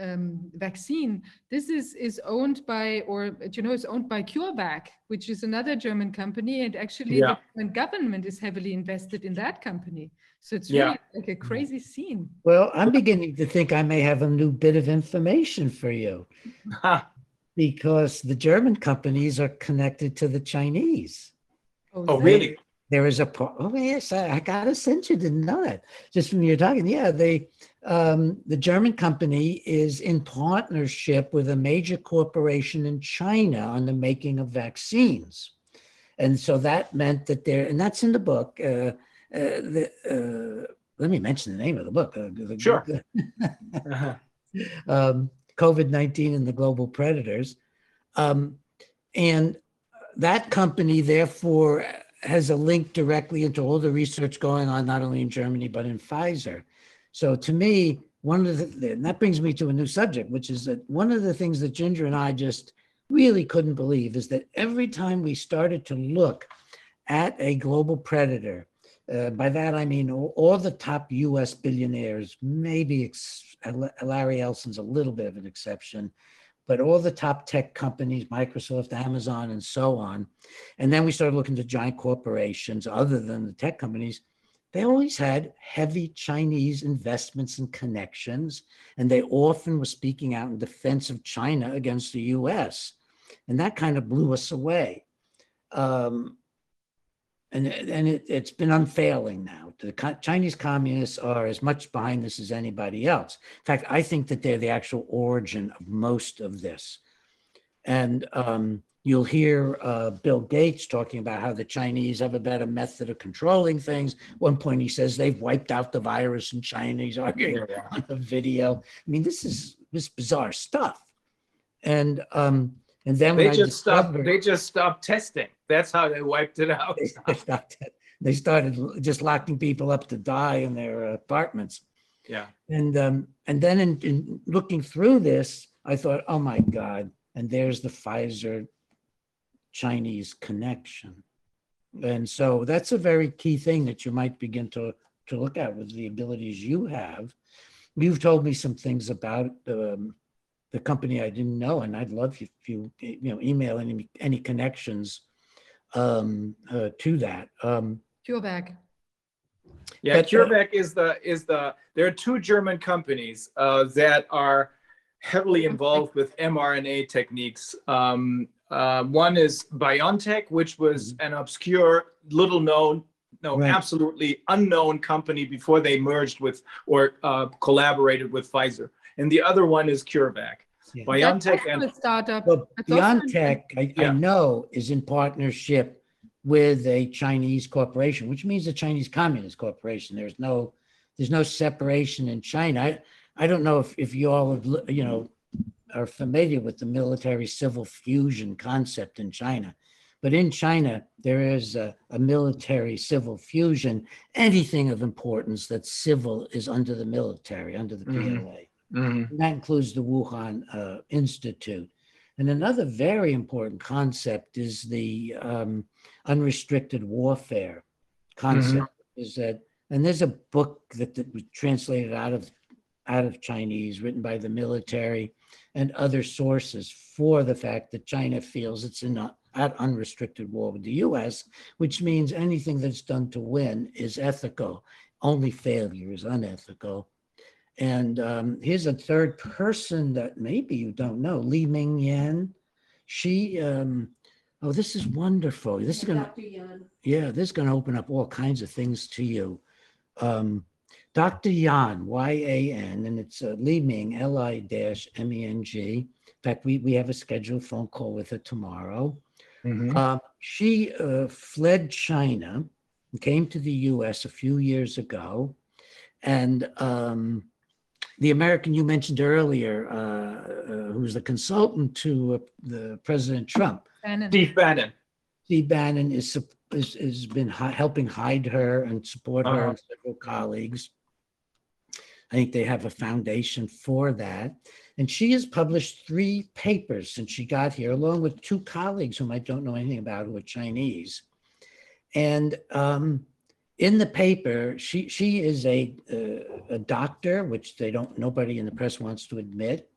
um, vaccine, this is is owned by, or you know, it's owned by CureVac, which is another German company, and actually Yeah. the German government is heavily invested in that company. So it's Yeah. really like a crazy scene. Well, I'm beginning to think I may have a new bit of information for you because the German companies are connected to the Chinese. oh, that- really? There is a, par- oh yes, I, I got a sense you didn't know that. Just when you're talking, yeah, they, um, the German company is in partnership with a major corporation in China on the making of vaccines. And so that meant that there, and that's in the book. Uh, uh, the, uh, let me mention the name of the book. Uh, the- Sure. Uh-huh. um, COVID 19 and the global predators. Um, and that company, therefore, has a link directly into all the research going on, not only in Germany, but in Pfizer. So to me, one of the, and that brings me to a new subject, which is that one of the things that Ginger and I just really couldn't believe is that every time we started to look at a global predator, uh, by that I mean all, all the top U.S. billionaires, maybe ex- Larry Ellison's a little bit of an exception, but all the top tech companies, Microsoft, Amazon, and so on. And then we started looking to giant corporations other than the tech companies. They always had heavy Chinese investments and connections, and they often were speaking out in defense of China against the US. And that kind of blew us away. Um, and and it, it's been unfailing now. The co- Chinese communists are as much behind this as anybody else. In fact, I think that they're the actual origin of most of this. And um, you'll hear uh, Bill Gates talking about how the Chinese have a better method of controlling things. One point he says they've wiped out the virus in China. He's arguing on a video. I mean, this is this bizarre stuff. And um, and then They just stopped, they just stopped testing. That's how they wiped it out. they they stopped. They started just locking people up to die in their apartments. Yeah. And um, and then in, in looking through this, I thought, oh my God, and there's the Pfizer Chinese connection. And so that's a very key thing that you might begin to to look at with the abilities you have. You've told me some things about um, the company I didn't know, and I'd love if you you know email any any connections um, uh, to that. Um, CureVac. Yeah, But, uh, CureVac is the, is the, there are two German companies uh, that are heavily involved with mRNA techniques. Um, uh, One is BioNTech, which was an obscure, little known, no, Mm-hmm. Right. absolutely unknown company before they merged with or uh, collaborated with Pfizer. And the other one is CureVac. Yeah. BioNTech and a startup. Well, It's also an- BioNTech, I, I know, is in partnership with a Chinese corporation, which means a Chinese Communist corporation. There's no, there's no separation in China. I, I don't know if, if you all have, you know, are familiar with the military civil fusion concept in China. But in China, there is a, a military civil fusion. Anything of importance that's civil is under the military, under the Mhm. PLA. Mhm. And that includes the Wuhan uh, Institute. And another very important concept is the um, unrestricted warfare concept. Is that, and there's a book that, that was translated out of out of Chinese, written by the military and other sources, for the fact that China feels it's in a, at unrestricted war with the U.S., which means anything that's done to win is ethical. Only failure is unethical. And um, here's a third person that maybe you don't know, Li-Meng Yan. She, um, oh, this is wonderful. This is gonna, yeah, this is gonna open up all kinds of things to you. Um, Dr. Yan, Y-A-N, and it's uh, Li-Meng, L-I dash M-E-N-G. In fact, we, we have a scheduled phone call with her tomorrow. Mhm. Uh, she uh, fled China and came to the US a few years ago. And um, the American you mentioned earlier, uh, uh, who's the consultant to uh, the President Trump, Bannon. Steve Bannon. Steve Bannon is, sup- is, has been hi- helping hide her and support her Uh-huh. and several colleagues. I think they have a foundation for that. And she has published three papers since she got here, along with two colleagues whom I don't know anything about who are Chinese. And um, in the paper, she she is a uh, a doctor, which they don't nobody in the press wants to admit.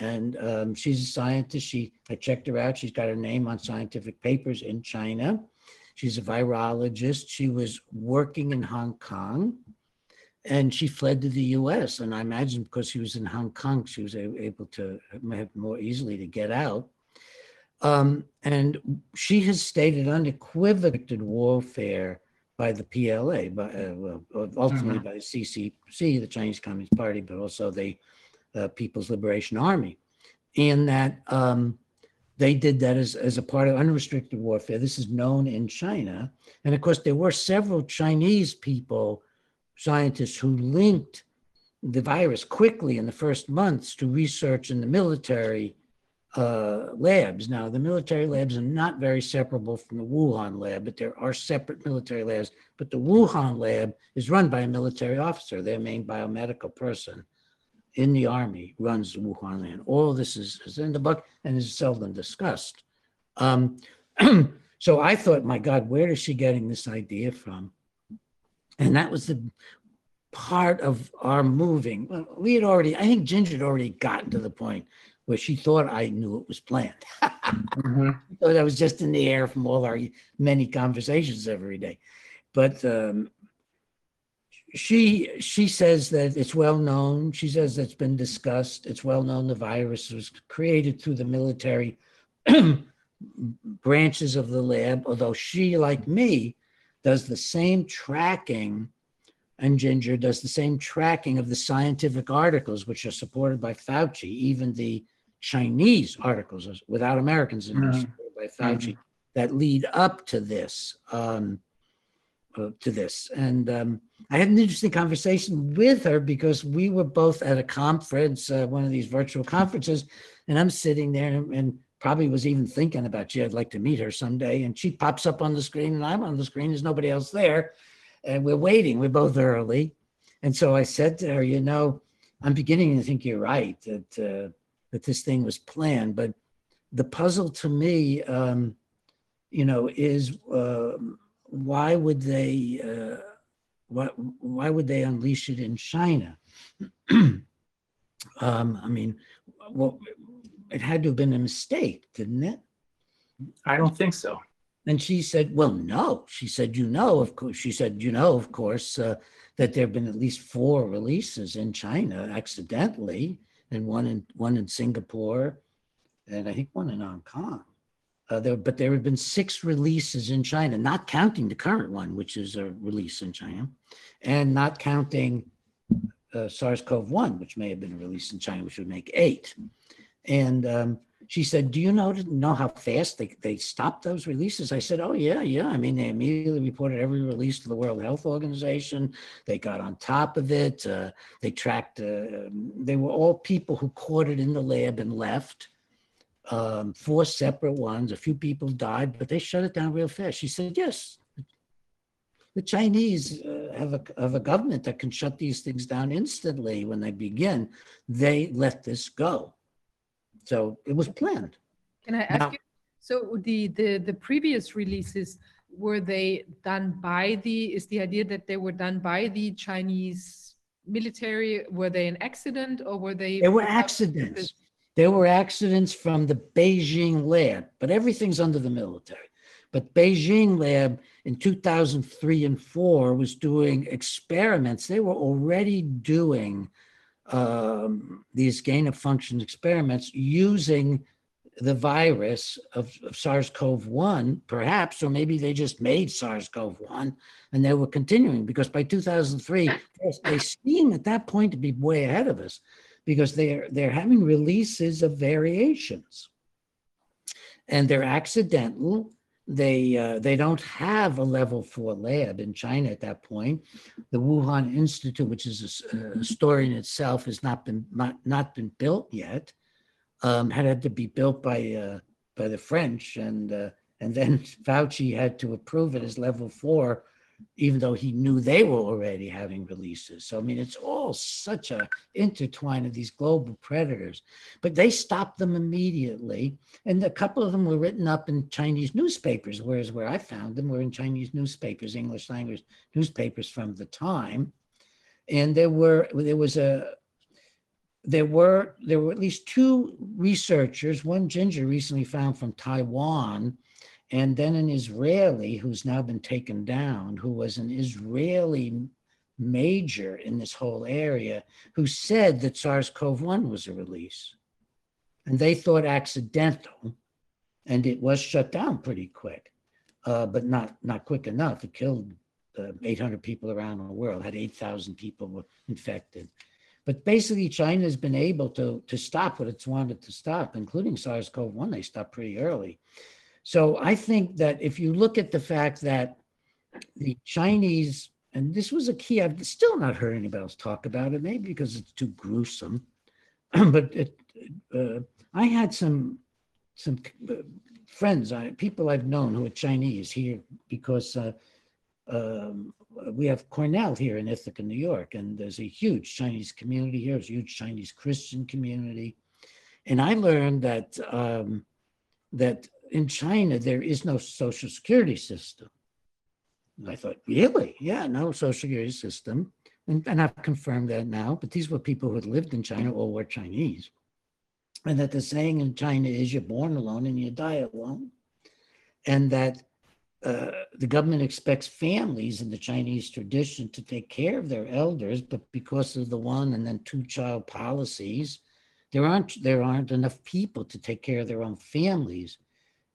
And um, she's a scientist. She I checked her out. She's got her name on scientific papers in China. She's a virologist. She was working in Hong Kong and she fled to the US. And I imagine because she was in Hong Kong, she was able to have more easily to get out. Um, and she has stated unequivocal warfare by the PLA, by, uh, well, ultimately by the CCC, the Chinese Communist Party, but also the uh, People's Liberation Army. And that um, they did that as, as a part of unrestricted warfare. This is known in China. And of course, there were several Chinese people, scientists who linked the virus quickly in the first months to research in the military uh, labs. Now, the military labs are not very separable from the Wuhan lab, but there are separate military labs. But the Wuhan lab is run by a military officer, their main biomedical person in the army runs the Wuhan lab. All this is, is in the book and is seldom discussed. Um, so I thought, my God, where is she getting this idea from? And that was the part of our moving. Well, we had already, I think Ginger had already gotten to the point where she thought I knew it was planned. Mhm. So that was just in the air from all our many conversations every day. But um, she she says that it's well known. She says that's been discussed. It's well known the virus was created through the military branches of the lab. Although she, like me, does the same tracking, and Ginger does the same tracking of the scientific articles, which are supported by Fauci, even the Chinese articles without Americans in Mhm. supported by Fauci that lead up to this. Um, uh, to this, and um, I had an interesting conversation with her because we were both at a conference, uh, one of these virtual conferences, and I'm sitting there and, and probably was even thinking about, gee, I'd like to meet her someday. And she pops up on the screen, and I'm on the screen. There's nobody else there, and we're waiting. We're both early, and so I said to her, you know, I'm beginning to think you're right that uh, that this thing was planned, but the puzzle to me, um, you know, is um why would they? Uh, why, why would they unleash it in China? um, I mean, well, it had to have been a mistake, didn't it? I don't think so. And she said, well, no. She said, you know, of course, she said, you know, of course, uh, that there have been at least four releases in China accidentally, and one in one in Singapore, and I think one in Hong Kong. Uh, there, but there have been six releases in China, not counting the current one, which is a release in China, and not counting uh, SARS-CoV-1, which may have been a release in China, which would make eight. And um, she said, "Do you know know how fast they they stopped those releases?" I said, "Oh yeah, yeah. I mean, they immediately reported every release to the World Health Organization. They got on top of it. Uh, they tracked. Uh, they were all people who caught it in the lab and left." um, four separate ones. A few people died, but they shut it down real fast. She said, yes. The Chinese uh, have a have a government that can shut these things down instantly when they begin. They let this go, so it was planned. Can I ask Now- you, so the, the, the previous releases, were they done by the, is the idea that they were done by the Chinese military? Were they an accident or were they? There were accidents. There were accidents from the Beijing lab, but everything's under the military. But Beijing lab in 2003 and four was doing experiments. They were already doing um, these gain of function experiments using the virus of, of SARS-CoV-1, perhaps, or maybe they just made SARS-CoV-1 and they were continuing because by 2003, they seem at that point to be way ahead of us because they're they're having releases of variations. And they're accidental they uh, they don't have a level four lab in china at that point. The wuhan institute which is a story in itself has not been not, not been built yet um, had had to be built by uh, by the french and uh, and then fauci had to approve it as level four even though he knew they were already having releases. So I mean, it's all such a intertwine of these global predators. But they stopped them immediately, and a couple of them were written up in Chinese newspapers. Whereas where I found them were in Chinese newspapers, English language newspapers from the time, and there were there was a there were there were at least two researchers. One ginger recently found from Taiwan and then an Israeli who's now been taken down, who was an Israeli major in this whole area, who said that SARS CoV 1 was a release. And they thought accidental, and it was shut down pretty quick, uh, but not, not quick enough. It killed uh, 800 people around the world, had 8,000 people infected. But basically, China has been able to, to stop what it's wanted to stop, including SARS-CoV-1. They stopped pretty early. So I think that if you look at the fact that the Chinese, and this was a key, I've still not heard anybody else talk about it, maybe because it's too gruesome. but it, uh, I had some some uh, friends, I, people I've known who are Chinese here because uh, um, we have Cornell here in Ithaca, New York, and there's a huge Chinese community here. There's a huge Chinese Christian community, and I learned that um, that in China there is no social security system. And I thought, really? Yeah, no social security system. And, and I've confirmed that now, but these were people who had lived in China or were Chinese. And that the saying in China is you're born alone and you die alone. And that uh, the government expects families in the Chinese tradition to take care of their elders, but because of the one and then two child policies, there aren't there aren't enough people to take care of their own families.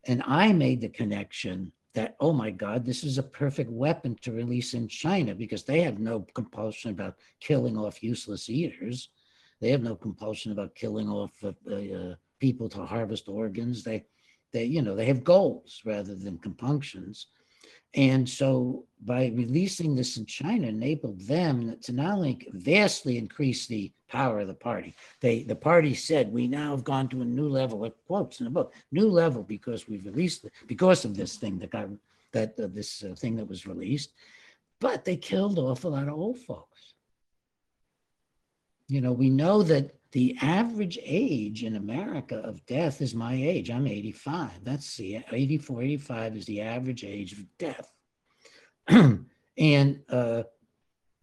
And I made the connection that, oh my God, this is a perfect weapon to release in China because they have no compulsion about killing off useless eaters. They have no compulsion about killing off uh, uh, people to harvest organs. They, they, you know, they have goals rather than compunctions. And so by releasing this in China enabled them to not only vastly increase the power of the party. They the party said we now have gone to a new level. It quotes in the book, new level because we've released because of this thing that got that uh, this uh, thing that was released. But they killed off a lot of old folks. You know, we know that the average age in America of death is my age. I'm 85. That's the 84, 85 is the average age of death. and uh,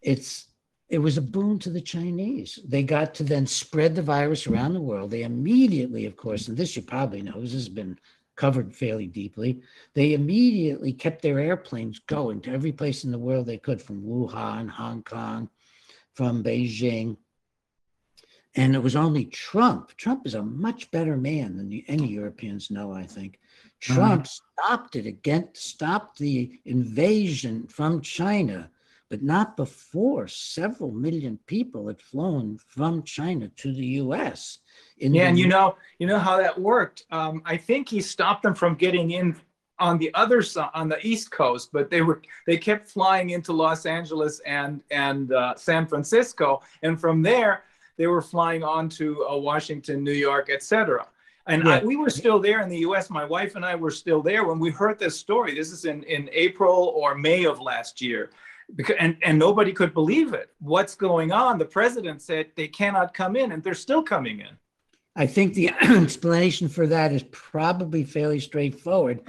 it's it was a boon to the Chinese. They got to then spread the virus around the world. They immediately, of course, and this you probably know, this has been covered fairly deeply. They immediately kept their airplanes going to every place in the world they could, from Wuhan, Hong Kong, from Beijing. And it was only Trump. Trump is a much better man than any Europeans know, I think. Trump stopped it again, stopped the invasion from China but not before several million people had flown from China to the U.S. In Yeah, the- and you know, you know how that worked. Um, I think he stopped them from getting in on the other side, on the East Coast, but they were they kept flying into Los Angeles and and uh, San Francisco, and from there they were flying on to uh, Washington, New York, etc. And I, we were still there in the U.S. My wife and I were still there when we heard this story. This is in in April or May of last year. Because, and, and nobody could believe it. What's going on? The president said they cannot come in, and they're still coming in. I think the explanation for that is probably fairly straightforward.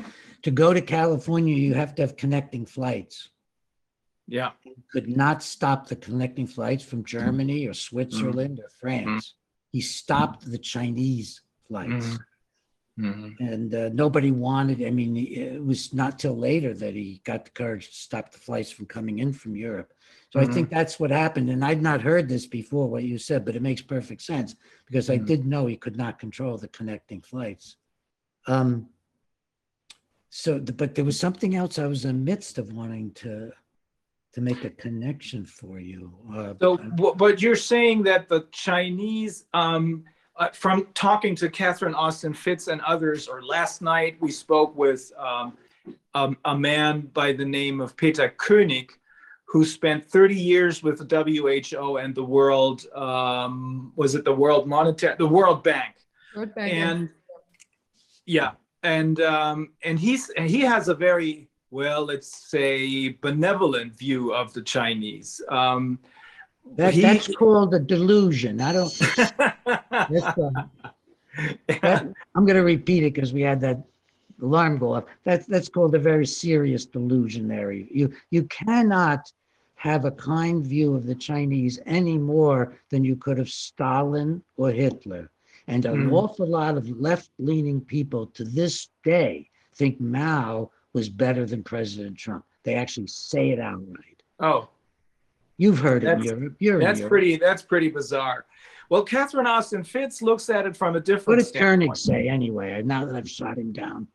To go to California, you have to have connecting flights. Yeah. Could not stop the connecting flights from Germany or Switzerland or France. He stopped the Chinese flights. and uh, nobody wanted. I mean, it was not till later that he got the courage to stop the flights from coming in from Europe. So I think that's what happened. And I'd not heard this before what you said, but it makes perfect sense because I Mhm. did know he could not control the connecting flights. Um, so, the- but there was something else I was in the midst of wanting to to make a connection for you. Uh, So, bu- but you're saying that the Chinese, um, uh, from talking to Catherine Austin Fitts and others, or last night we spoke with um, um, a man by the name of Peter Koenig, who spent 30 years with the WHO and the World, um, was it the World Monetary, the World Bank? World Bank and yeah and um and he's and he has a very well let's say benevolent view of the chinese um that, he- that's called a delusion. I don't. Uh, that- I'm going to repeat it because we had that alarm go off. That's that's called a very serious delusionary. You you cannot have a kind view of the Chinese any more than you could of Stalin or Hitler. And an Mm. awful lot of left-leaning people to this day think Mao was better than President Trump. They actually say it outright. oh You've heard That's- Europe. You're that's Europe. pretty that's pretty bizarre well catherine austin fitts looks at it from a What different did Koenig standpoint say anyway? Now that I've shot him down.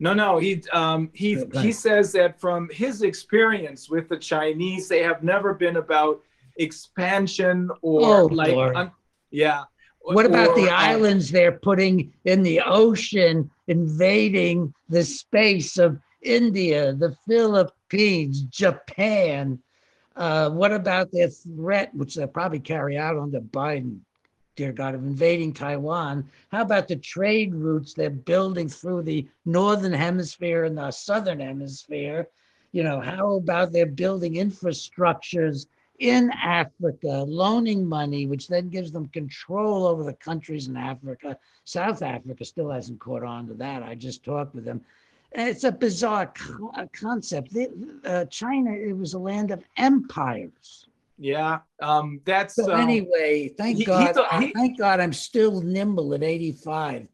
No, no, he um he Go he says that from his experience with the Chinese, they have never been about expansion or Oh, like un- yeah. What about the or, islands they're putting in the ocean, invading the space of India, the Philippines, Japan? Uh, what about their threat, which they'll probably carry out under Biden, dear God, of invading Taiwan? How about the trade routes they're building through the northern hemisphere and the southern hemisphere? You know, how about they're building infrastructures in Africa, loaning money, which then gives them control over the countries in Africa. South Africa still hasn't caught on to that. I just talked with them. It's a bizarre co- uh, concept. The- uh, China, it was a land of empires. Yeah, um, that's So um, anyway, thank he- he God, thought- he- thank God I'm still nimble at 85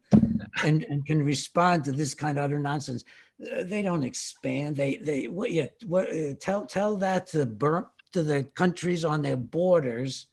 and, and can respond to this kind of utter nonsense. Uh, They don't expand. They, they, what, yeah, what, uh, tell, tell that to Burma, to the countries on their borders.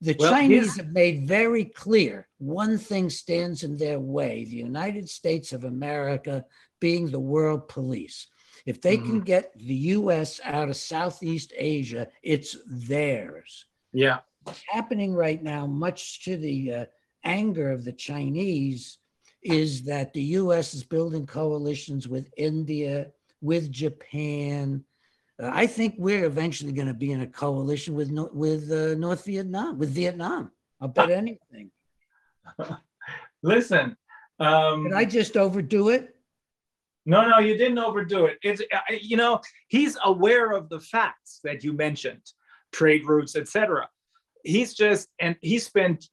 The Well, Chinese have made very clear, one thing stands in their way, the United States of America being the world police. If they can get the US out of Southeast Asia, it's theirs yeah. what's happening right now, much to the uh, anger of the Chinese, is that the U.S. is building coalitions with India, with Japan. Uh, I think we're eventually going to be in a coalition with Nor- with uh, North Vietnam, with Vietnam. I'll bet anything. Listen, um, Did I just overdo it? No, no, you didn't overdo it. It's you know he's aware of the facts that you mentioned, trade routes, etc. He's just and he spent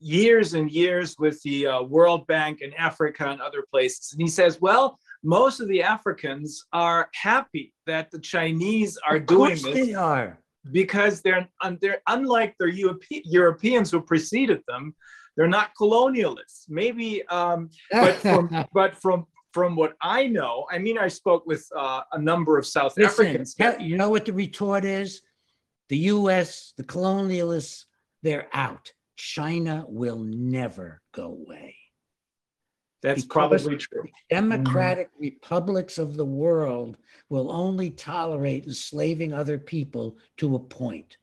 years and years with the uh, World Bank in Africa and other places, and he says, well, most of the Africans are happy that the Chinese are Of doing this they are. because they're, they're unlike the Europe- Europeans who preceded them. They're not colonialists. Maybe, um, but from but from from what I know, I mean, I spoke with uh, a number of South Listen, Africans. you know what the retort is? The US, the colonialists, they're out. China will never go away. That's because- probably true. Democratic republics of the world will only tolerate enslaving other people to a point.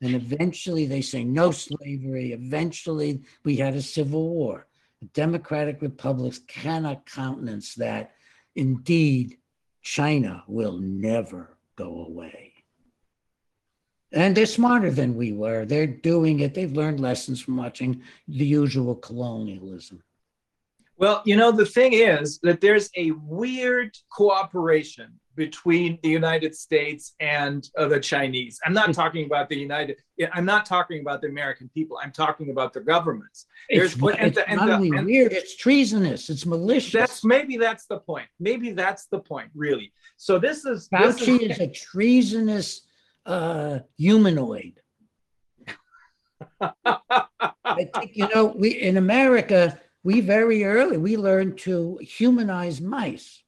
And eventually they say no slavery. Eventually we had a civil war. Democratic republics cannot countenance that. Indeed, China will never go away. And they're smarter than we were. They're doing it. They've learned lessons from watching the usual colonialism. Well, you know, the thing is that there's a weird cooperation between the United States and uh, the Chinese. I'm not talking about the United. I'm not talking about the American people. I'm talking about the governments. It's, and it's and not the- only and- weird, it's treasonous, it's malicious. That's maybe that's the point. Maybe that's the point, really. So this is this is, is a treasonous uh, humanoid. I think, you know, we, in America, we very early, we learned to humanize mice.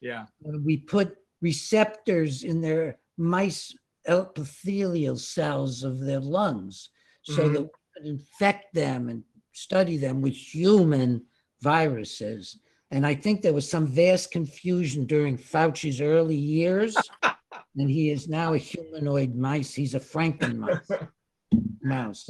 yeah. Uh, We put receptors in their mice epithelial cells of their lungs so Mhm. that we could infect them and study them with human viruses. And I think there was some vast confusion during Fauci's early years. and he is now a humanoid mice. He's a Frankenmouse. Mouse.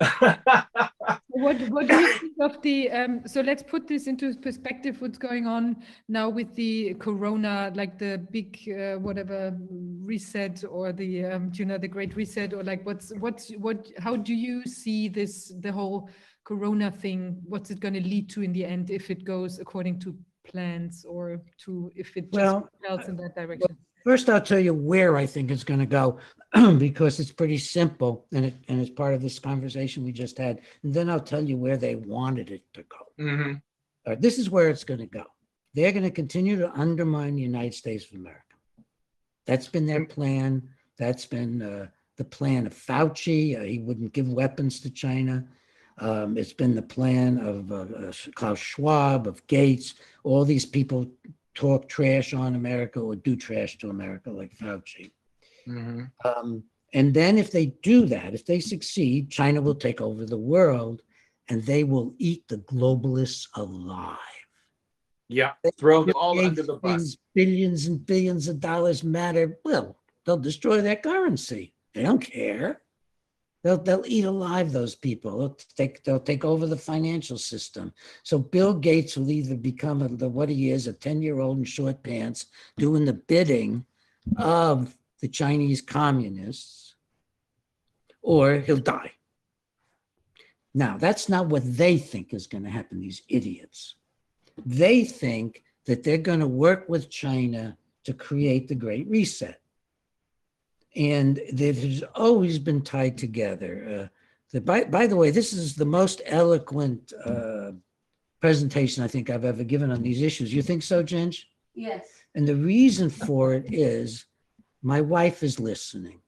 What what do you think of the um so let's put this into perspective what's going on now with the corona like the big uh, whatever reset or the um you know the great reset or like what's what's what how do you see this the whole corona thing? What's it going to lead to in the end if it goes according to plans or to if it just Well, in that direction? First, I'll tell you where I think it's going to go because it's pretty simple and it, and it's part of this conversation we just had. And then I'll tell you where they wanted it to go. Mhm. Right, this is where it's going to go. They're going to continue to undermine the United States of America. That's been their plan. That's been uh, the plan of Fauci. Uh, he wouldn't give weapons to China. Um, it's been the plan of uh, uh, Klaus Schwab, of Gates. All these people talk trash on America or do trash to America, like Fauci. Mhm. Um, and then if they do that, if they succeed, China will take over the world and they will eat the globalists alive. Yeah, throw them all under the bus. Billions and billions of dollars matter. Well, they'll destroy their currency. They don't care. They'll they'll eat alive those people. They'll take they'll take over the financial system. So Bill Gates will either become a, the what he is, a 10-year-old in short pants, doing the bidding of the Chinese communists, or he'll die. Now, that's not what they think is going to happen, these idiots. They think that they're going to work with China to create the Great Reset. And that has always been tied together. Uh, the, by, by the way, this is the most eloquent uh, presentation I think I've ever given on these issues. You think so, Ginge? Yes. And the reason for it is my wife is listening.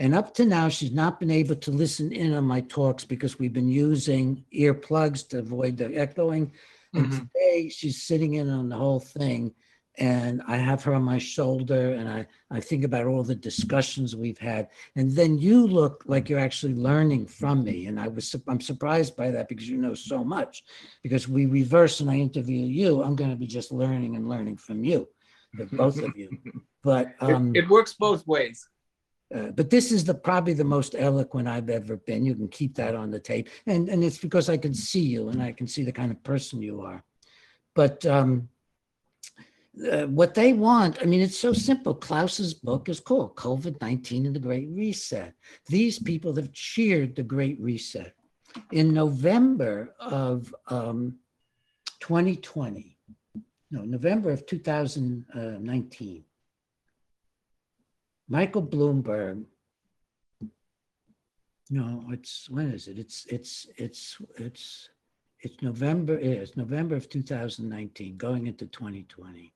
And up to now, she's not been able to listen in on my talks because we've been using earplugs to avoid the echoing. And Mhm. today she's sitting in on the whole thing. And I have her on my shoulder and I, I think about all the discussions we've had. And then you look like you're actually learning from me. And I was, I'm surprised by that because you know so much. Because we reverse and I interview you, I'm going to be just learning and learning from you, the both of you. But, um, It, it works both ways. uh, but this is the probably the most eloquent I've ever been. You can keep that on the tape, and and it's because I can see you and I can see the kind of person you are. But um, uh, what they want, I mean, it's so simple. Klaus's book is called COVID nineteen and the Great Reset. These people have cheered the Great Reset. In November of um, 2020, no, November of 2019. Michael Bloomberg. No, it's when is it? It's it's it's it's it's November. yeah, It's November of 2019, going into 2020.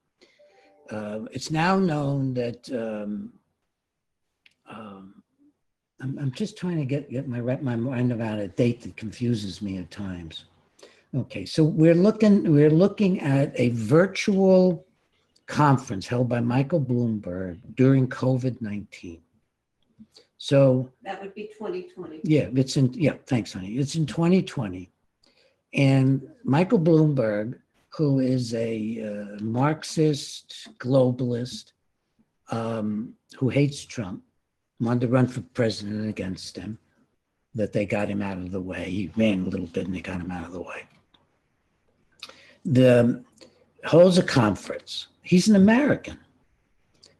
Uh, it's now known that um, um, I'm, I'm just trying to get get my my mind around a date that confuses me at times. Okay, so we're looking we're looking at a virtual conference held by Michael Bloomberg during COVID 19. So, That would be 2020. yeah, it's in, yeah, thanks, honey. It's in 2020. And Michael Bloomberg, who is a uh, Marxist globalist um, who hates Trump, wanted to run for president against him, that they got him out of the way. He ran a little bit and they got him out of the way. The holds a conference. He's an American.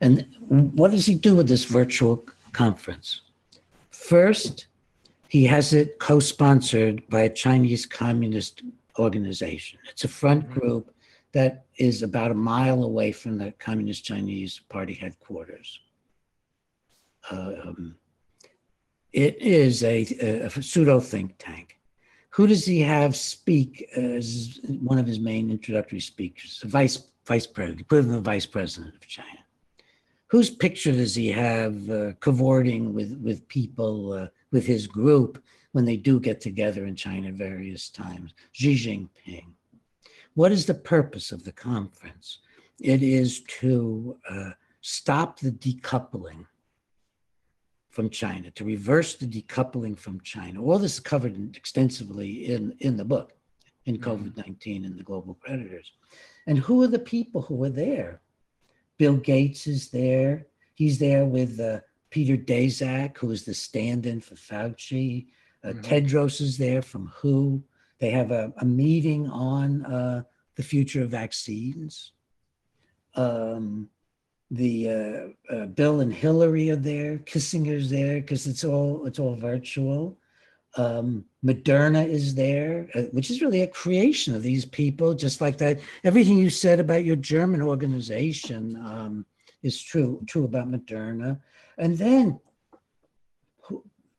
And what does he do with this virtual conference? First, he has it co sponsored by a Chinese communist organization. It's a front Mhm. group that is about a mile away from the Communist Chinese Party headquarters. Um, it is a, a pseudo think tank. Who does he have speak as one of his main introductory speakers? The vice vice president. Him the vice president of China. Whose picture does he have uh, cavorting with with people uh, with his group when they do get together in China various times? Xi Jinping. What is the purpose of the conference? It is to uh, stop the decoupling from China, to reverse the decoupling from China. All this is covered in- extensively in, in the book, in Mhm. COVID 19 and the global predators. And who are the people who are there? Bill Gates is there. He's there with uh, Peter Daszak, who is the stand in for Fauci. Uh, Mhm. Tedros is there from WHO. They have a, a meeting on uh, the future of vaccines. Um, the uh, uh, Bill and Hillary are there. Kissinger's there because it's all it's all virtual. Um, Moderna is there, uh, which is really a creation of these people, just like that. Everything you said about your German organization um, is true true about Moderna. And then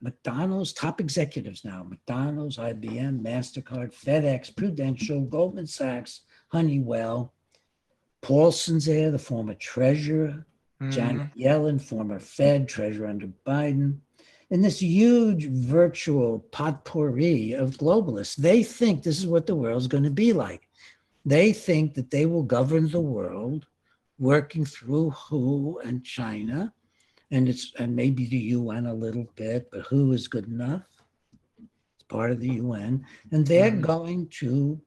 McDonald's top executives now: McDonald's, IBM, Mastercard, FedEx, Prudential, Goldman Sachs, Honeywell. Paulson's there, the former treasurer. Janet Yellen, former Fed treasurer under Biden, and this huge virtual potpourri of globalists. They think this is what the world's going to be like. They think that they will govern the world working through WHO and China, and it's and maybe the UN a little bit, but WHO is good enough. It's part of the UN, and they're Mhm. going to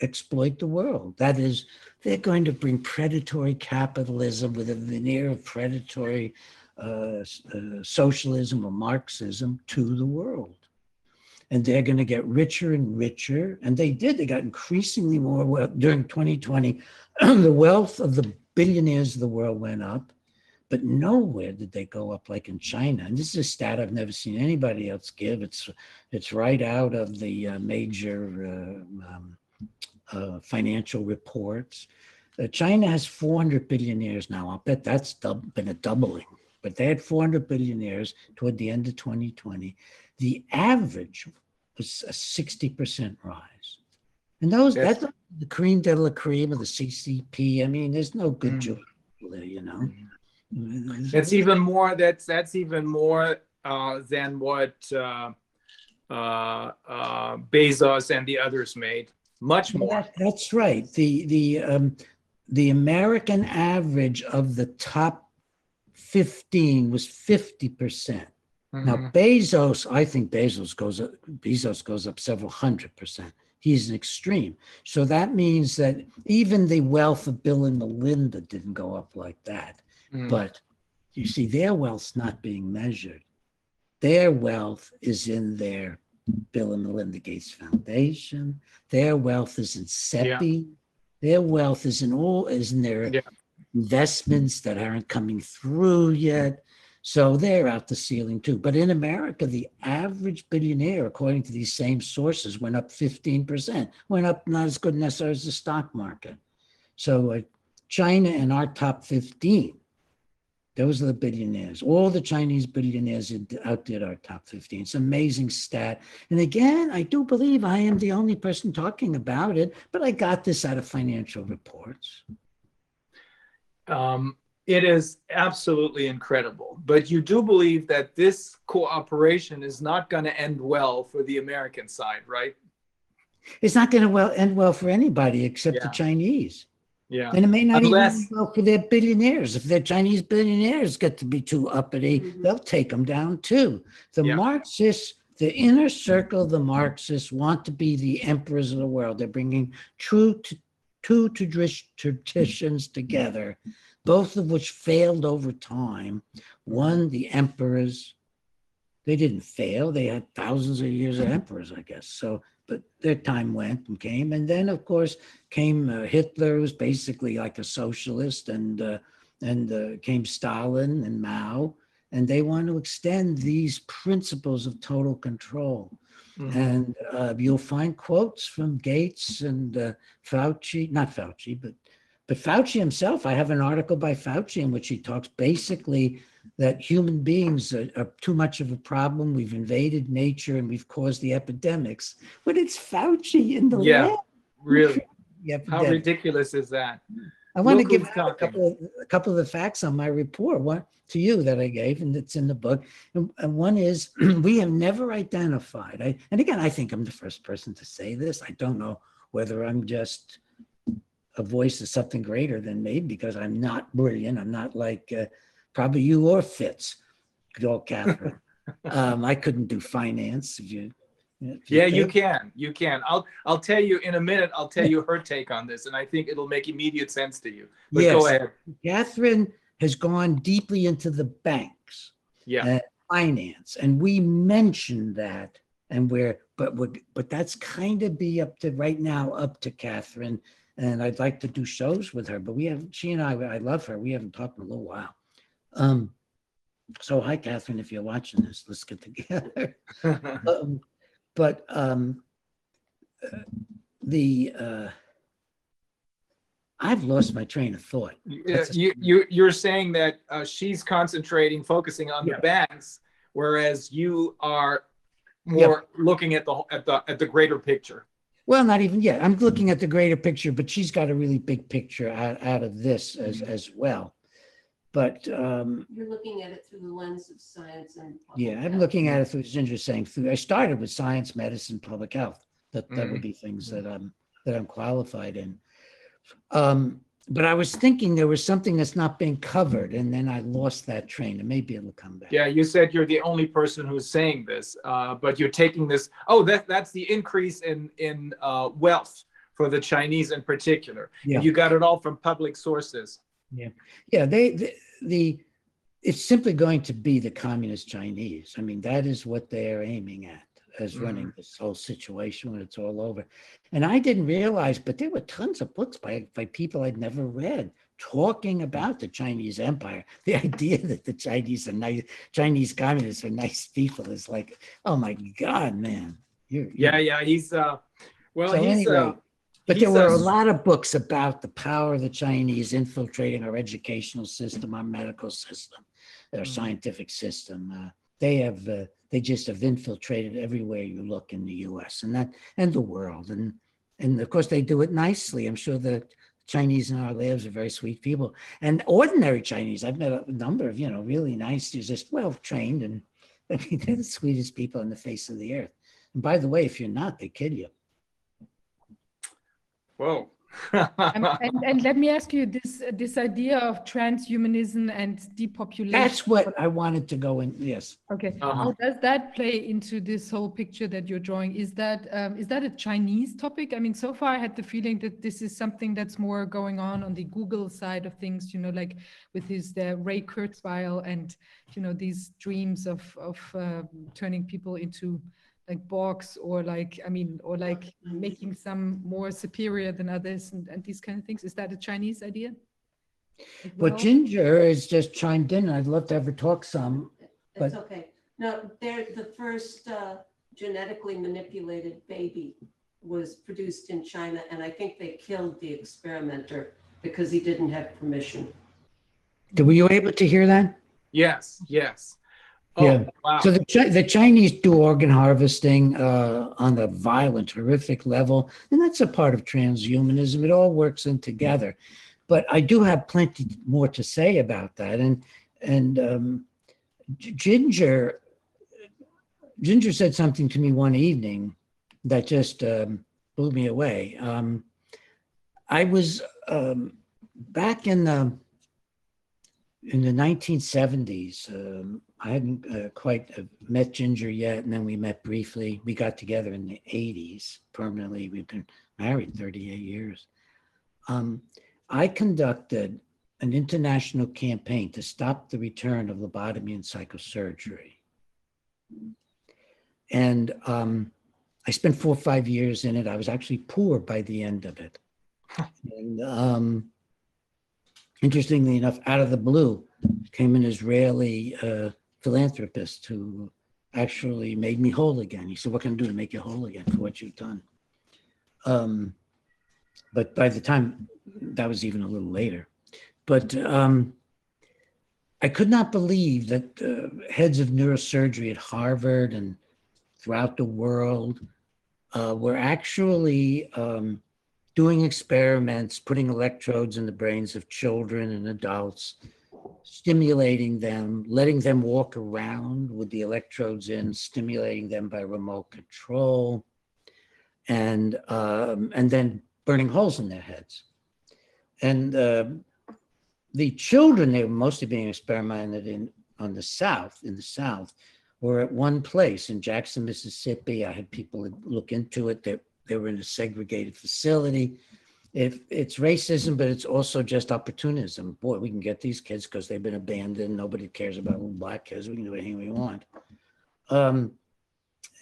exploit the world. That is, they're going to bring predatory capitalism with a veneer of predatory uh, uh, socialism or Marxism to the world. And they're going to get richer and richer. And they did. They got increasingly more wealth during 2020. the wealth of the billionaires of the world went up, but nowhere did they go up like in China. And this is a stat I've never seen anybody else give. It's it's right out of the uh, major uh, um, uh, financial reports. Uh, China has 400 billionaires now. I'll bet that's been a doubling, but they had 400 billionaires toward the end of 2020. The average was a 60% rise. And those, Yes. that's the cream de la cream of the CCP. I mean, there's no good Mm. There, you know. That's even more, that's, that's even more uh, than what uh, uh, uh, Bezos and the others made. Much more. that- That's right. The, the, um, the American average of the top 15 was 50%. Now Mhm. Bezos, I think Bezos goes up, Bezos goes up several hundred percent. He's an extreme. So that means that even the wealth of Bill and Melinda didn't go up like that. Mhm. But you see, their wealth's not being measured. Their wealth is in their Bill and Melinda Gates Foundation. Their wealth is in CEPI. Their wealth is in all is in their Yeah. investments that aren't coming through yet. So they're out the ceiling too. But in America, the average billionaire, according to these same sources, went up 15%, went up not as good necessarily as the stock market. So uh, China and our top 15, those are the billionaires. All the Chinese billionaires out- outdid our top 15. It's an amazing stat. And again, I do believe I am the only person talking about it, but I got this out of financial reports. Um, it is absolutely incredible. But you do believe that this cooperation is not going to end well for the American side, right? It's not going to well end well for anybody except the Chinese. Yeah. And it may not Unless- even end well for their billionaires. If their Chinese billionaires get to be too uppity, Mhm. they'll take them down too. The Yeah. Marxists, the inner circle of the Marxists want to be the emperors of the world. They're bringing true to, two traditions together, both of which failed over time. One, the emperors, they didn't fail. They had thousands of years of emperors, I guess. So, but their time went and came. And then, of course, came uh, Hitler, who was basically like a socialist, and uh, and uh, came Stalin and Mao, and they want to extend these principles of total control. Mhm. And uh, you'll find quotes from Gates and uh, Fauci, not Fauci, but but Fauci himself. I have an article by Fauci in which he talks basically that human beings are, are too much of a problem. We've invaded nature and we've caused the epidemics. But it's Fauci in the Yeah. lab. Really? How ridiculous is that? I want to give a couple of a couple of the facts on my report. One to you that I gave, and it's in the book. And, and one is we have never identified. I, and again, I think I'm the first person to say this. I don't know whether I'm just a voice of something greater than me because I'm not brilliant. I'm not like uh, probably you or Fitts, good old Catherine. um, I couldn't do finance. If you, if Yeah, you can. You can. I'll I'll tell you in a minute. I'll tell you her take on this, and I think it'll make immediate sense to you. But go ahead. Catherine has gone deeply into the banks. Yeah. uh, finance, and we mentioned that, and we're, but we're, but that's kind of be up to right now up to Catherine, and I'd like to do shows with her, but we have she and I, I love her. We haven't talked in a little while. Um, so hi Catherine, if you're watching this, let's get together. um, but um, uh, the uh, I've lost my train of thought. Yeah, That's a- you you you're saying that uh, she's concentrating, focusing on Yeah. the banks, whereas you are more looking at the whole- at the at the greater picture. Well, not even yet. I'm looking at the greater picture, but she's got a really big picture out, out of this as, as well. But um, You're looking at it through the lens of science and. public yeah, I'm health. looking at it through Ginger saying through. I started with science, medicine, public health. That that would be things that I'm that I'm qualified in. Um, but I was thinking there was something that's not being covered, and then I lost that train, and maybe it'll come back. Yeah, you said you're the only person who's saying this, uh, but you're taking this. Oh, that that's the increase in in uh, wealth for the Chinese in particular. Yeah. You got it all from public sources. Yeah, yeah. they, the, the, it's simply going to be the communist Chinese. I mean, that is what they're aiming at as running this whole situation when it's all over. And I didn't realize, but there were tons of books by, by people I'd never read talking about the Chinese empire. The idea that the Chinese are nice, Chinese communists are nice people is like, oh my God, man. You're, you're- Yeah, yeah, he's, uh, well, So he's, uh, anyway, But there were a lot of books about the power of the Chinese infiltrating our educational system, our medical system, our Mhm. scientific system. Uh, they have, uh, they just have infiltrated everywhere you look in the U.S. and that and the world. And and of course they do it nicely. I'm sure the Chinese in our labs are very sweet people and ordinary Chinese. I've met a number of you know really nice, just well trained, and I mean they're the sweetest people on the face of the earth. And by the way, if you're not, they kid you. Whoa. Um, and, and let me ask you this this idea of transhumanism and depopulation. That's what I wanted to go in. Yes. Okay, Uh-huh. how does that play into this whole picture that you're drawing? Is that um, is that a Chinese topic? I mean, so far I had the feeling that this is something that's more going on on the Google side of things. You know, like with his the Ray Kurzweil and you know these dreams of of uh, turning people into like box or like I mean or like making some more superior than others and, and these kind of things. Is that a Chinese idea? as But well? Ginger has just chimed in. I'd love to have her talk some. It's okay. No, they're, the first uh, genetically manipulated baby was produced in China, and I think they killed the experimenter because he didn't have permission. Were you able to hear that? Yes, yes. Oh, Yeah. Wow. So the, Chi- the Chinese do organ harvesting uh, on a violent, horrific level, and that's a part of transhumanism. It all works in together. But I do have plenty more to say about that. And and um, Ginger, Ginger said something to me one evening that just um, blew me away. Um, I was um, back in the in the 1970s. Um, I hadn't uh, quite uh, met Ginger yet, and then we met briefly. We got together in the 80s permanently. We've been married 38 years. Um, I conducted an international campaign to stop the return of lobotomy and psychosurgery. And um, I spent four or five years in it. I was actually poor by the end of it. and um, interestingly enough, out of the blue, came an Israeli uh, philanthropist who actually made me whole again. He said, "What can I do to make you whole again for what you've done?" Um, but by the time that was even a little later, but um, I could not believe that uh, heads of neurosurgery at Harvard and throughout the world uh, were actually um, doing experiments, putting electrodes in the brains of children and adults, stimulating them, letting them walk around with the electrodes in, stimulating them by remote control, and um, and then burning holes in their heads. And uh, the children, they were mostly being experimented in on the south, in the south, were at one place in Jackson, Mississippi. I had people look into it. They, they were in a segregated facility. If it's racism, but it's also just opportunism. Boy, we can get these kids because they've been abandoned. Nobody cares about little black kids. We can do anything we want. Um,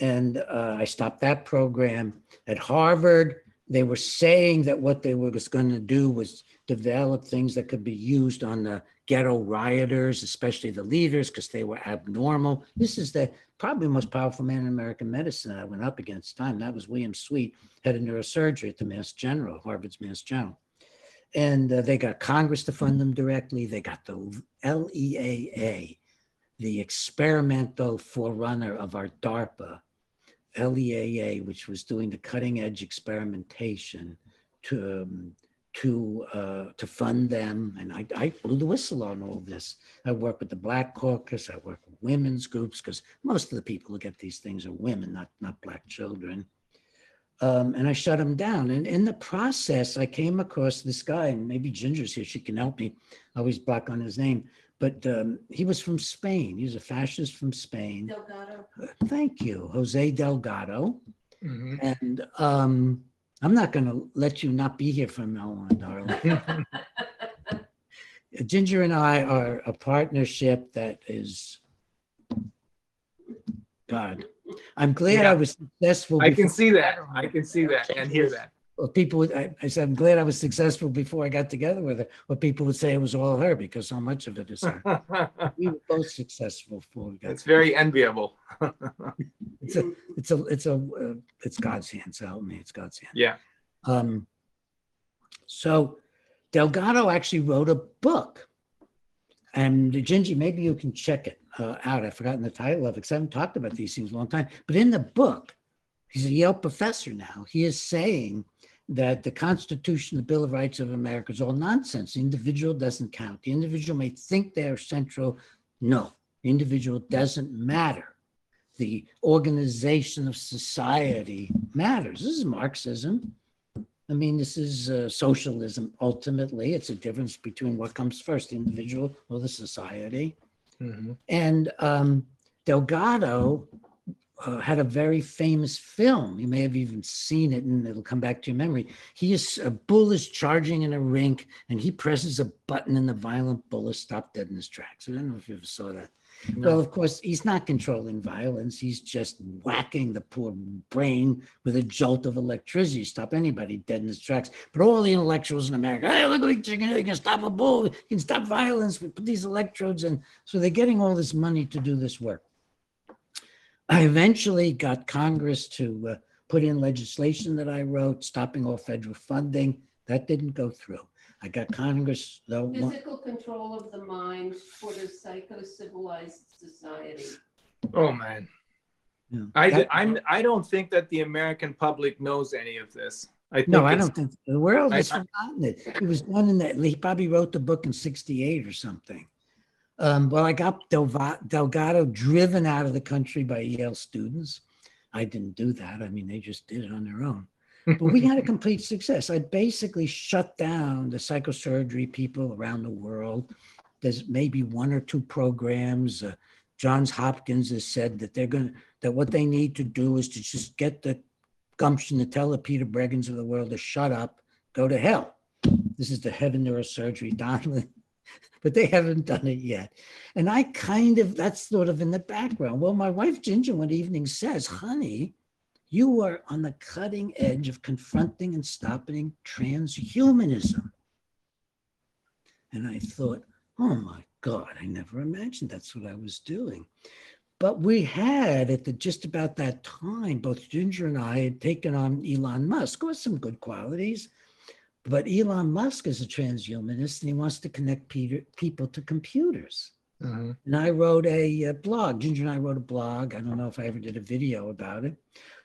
and uh, I stopped that program at Harvard. They were saying that what they were going to do was develop things that could be used on the ghetto rioters, especially the leaders, because they were abnormal. This is the probably most powerful man in American medicine that I went up against time. That was William Sweet, head of neurosurgery at the Mass General, Harvard's Mass General. And uh, they got Congress to fund them directly. They got the LEAA, the experimental forerunner of our DARPA, LEAA, which was doing the cutting edge experimentation to um, to uh, to fund them. And I, I blew the whistle on all this. I work with the Black Caucus. I work with women's groups because most of the people who get these things are women, not not black children. Um, and I shut them down. And in the process, I came across this guy, and maybe Ginger's here. She can help me. I always black on his name, but um, he was from Spain. He was a fascist from Spain. Delgado, Thank you, Jose Delgado. Mhm. And um, I'm not going to let you not be here from now on, darling. Ginger and I are a partnership that is God. I'm glad Yeah. I was successful. I can before- see that. I can see that and hear that. well, people would, I, I said, I'm glad I was successful before I got together with her. Or people would say it was all her because so much of it is her. We were both successful before we got. It's very enviable. It's a, it's a, it's a, uh, it's God's hand. So help me. It's God's hand. Yeah. Um, so Delgado actually wrote a book. And Gingy, maybe you can check it uh, out. I've forgotten the title of it because I haven't talked about these things in a long time. But in the book, he's a Yale professor now. He is saying that the Constitution, the Bill of Rights of America is all nonsense. The individual doesn't count. The individual may think they're central. No, the individual doesn't matter. The organization of society matters. This is Marxism. I mean, this is uh, socialism. Ultimately, it's a difference between what comes first, the individual or the society. Mhm. And um, Delgado uh, had a very famous film. You may have even seen it, and it'll come back to your memory. He is a bull is charging in a rink, and he presses a button, and the violent bull is stopped dead in his tracks. I don't know if you ever saw that. Well, of course, he's not controlling violence. He's just whacking the poor brain with a jolt of electricity. Stop anybody dead in his tracks. But all the intellectuals in America, hey, look at chicken, you can stop a bull, you can stop violence. We put these electrodes in. So they're getting all this money to do this work. I eventually got Congress to uh, put in legislation that I wrote, stopping all federal funding. That didn't go through. I got Congress, though. one- Physical control of the mind toward a psycho-civilized society. Oh, man. Yeah. I, That- I'm, I don't think that the American public knows any of this. I think No, I it's- don't think the world has I- forgotten it. It was done in that. He probably wrote the book in '68 or something. Um, well, I got Delva- Delgado driven out of the country by Yale students. I didn't do that. I mean, they just did it on their own. But we had a complete success. I basically shut down the psychosurgery people around the world. There's maybe one or two programs. Uh, Johns Hopkins has said that they're going to, that what they need to do is to just get the gumption to tell the Peter Breggins of the world to shut up, go to hell. This is the head of neurosurgery, Donlin, but they haven't done it yet. And I kind of, that's sort of in the background. Well, my wife Ginger one evening says, honey, you are on the cutting edge of confronting and stopping transhumanism. And I thought, oh my God, I never imagined that's what I was doing. But we had at the just about that time, both Ginger and I had taken on Elon Musk, who has some good qualities. But Elon Musk is a transhumanist and he wants to connect Peter, people to computers. Mhm. And I wrote a, uh blog. Ginger and I wrote a blog. I don't know if I ever did a video about it.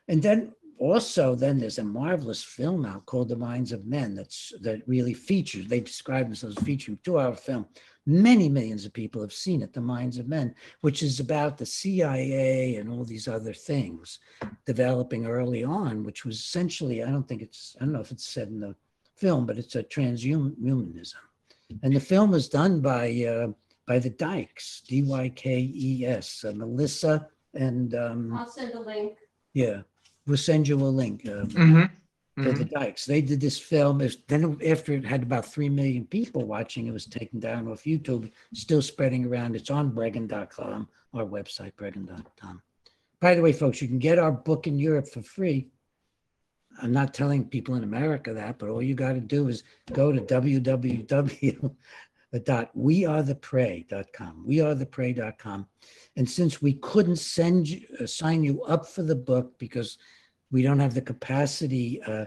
And then also, then there's a marvelous film out called The Minds of Men that's that really features. They describe themselves as featuring two-hour film. Many millions of people have seen it, The Minds of Men, which is about the CIA and all these other things developing early on, which was essentially, I don't think it's, I don't know if it's said in the film, but it's a transhumanism. And the film was done by uh, by the Dykes, D Y K E S, uh, Melissa and um, I'll send a link. yeah, we'll send you a link. Uh, Mhm. for the Dykes. They did this film. It's- Then after it had about three million people watching, it was taken down off YouTube. Still spreading around. It's on Breggin.com, our website, Breggin.com. By the way, folks, you can get our book in Europe for free. I'm not telling people in America that, but all you got to do is go to www.wearetheprey.com. Wearetheprey.com. And since we couldn't send you, uh, sign you up for the book because we don't have the capacity uh,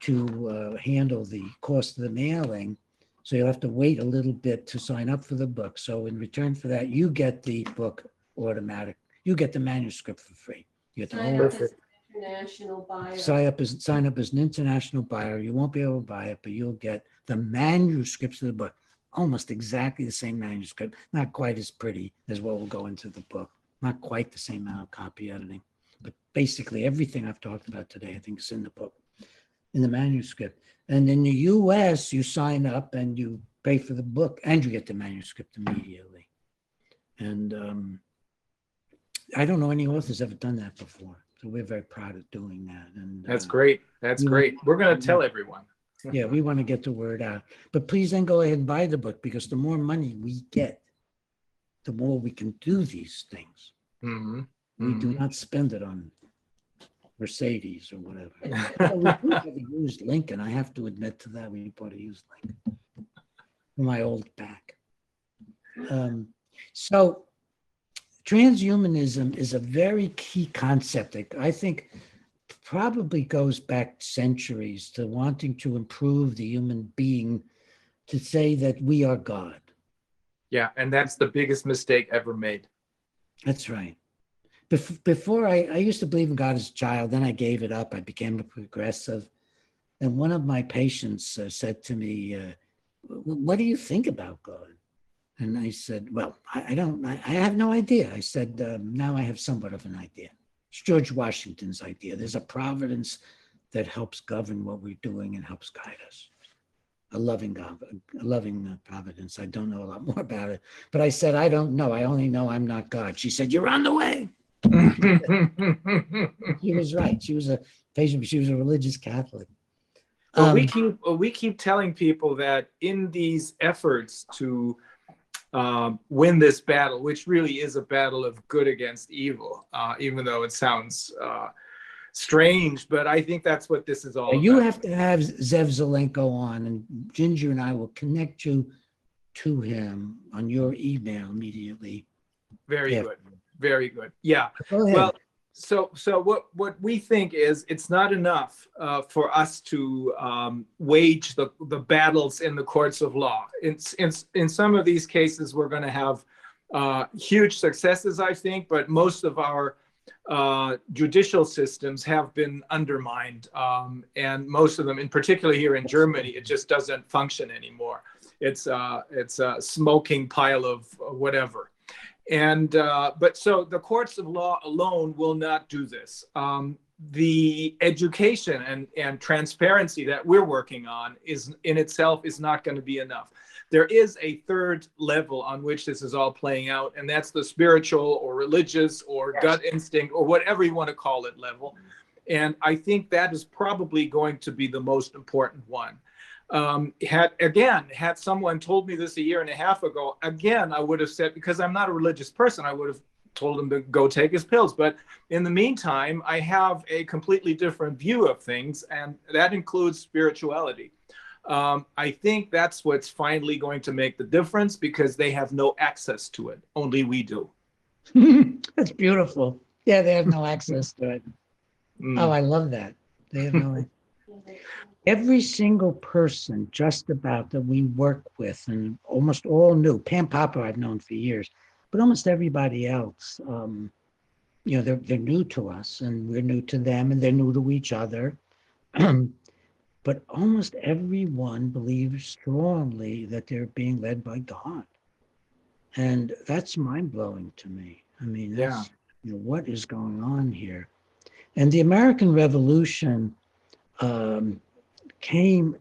to uh, handle the cost of the mailing. So you'll have to wait a little bit to sign up for the book. So in return for that, you get the book automatic. You get the manuscript for free. You get the Sign whole up as an international buyer. sign up as sign up as an international buyer. You won't be able to buy it, but you'll get the manuscripts of the book. Almost exactly the same manuscript, not quite as pretty as what will go into the book. Not quite the same amount of copy editing, but basically everything I've talked about today, I think is in the book, in the manuscript. And in the US, you sign up and you pay for the book and you get the manuscript immediately. And um, I don't know any authors ever done that before. So we're very proud of doing that. And That's uh, great. That's great. We're going to tell everyone. Yeah, we want to get the word out. But please then go ahead and buy the book because the more money we get, the more we can do these things. Mhm. We do Mhm. not spend it on Mercedes or whatever. We do have a used Lincoln. I have to admit to that. We bought a used Lincoln for my old back. Um, so transhumanism is a very key concept. I think probably goes back centuries to wanting to improve the human being to say that we are God. Yeah, and that's the biggest mistake ever made. That's right. Bef- before I, I used to believe in God as a child, then I gave it up. I became a progressive. And one of my patients uh, said to me, uh, What do you think about God? And I said, Well, I, I don't, I, I have no idea. I said, um, Now I have somewhat of an idea. It's George Washington's idea. There's a providence that helps govern what we're doing and helps guide us. A loving God, a loving uh, providence. I don't know a lot more about it. But I said, I don't know. I only know I'm not God. She said, You're on the way. She was right. She was a patient, she was a religious Catholic. Well, we Um, keep well, we keep telling people that in these efforts to um, win this battle, which really is a battle of good against evil, uh, even though it sounds uh, strange, but I think that's what this is all you about. have to have Zev Zelenko on, and Ginger and I will connect you to him on your email immediately. Very good, very good. Yeah. Go. Well, so so what what we think is it's not enough uh, for us to um, wage the the battles in the courts of law. In in, in some of these cases, we're going to have uh, huge successes, I think, but most of our uh, judicial systems have been undermined, um, and most of them, in particular here in Germany, it just doesn't function anymore. It's uh, it's a smoking pile of whatever and uh, but so the courts of law alone will not do this. Um, the education and, and transparency that we're working on is in itself is not going to be enough. There is a third level on which this is all playing out and that's the spiritual or religious or gut instinct or whatever you want to call it level. And i think that is probably going to be the most important one um, had again had someone told me this a year and a half ago again i would have said because i'm not a religious person i would have told him to go take his pills but in the meantime i have a completely different view of things and that includes spirituality um, i think that's what's finally going to make the difference because they have no access to it only we do That's beautiful. Yeah, they have no access to it. Mm. Oh, I love that. They have no. Every single person, just about that we work with, and almost all new. Pam Popper, I've known for years, but almost everybody else, um, you know, they're they're new to us, and we're new to them, and they're new to each other. but almost everyone believes strongly that they're being led by God, and that's mind blowing to me. I mean, Yeah. you know, what is going on here? And the American Revolution um, came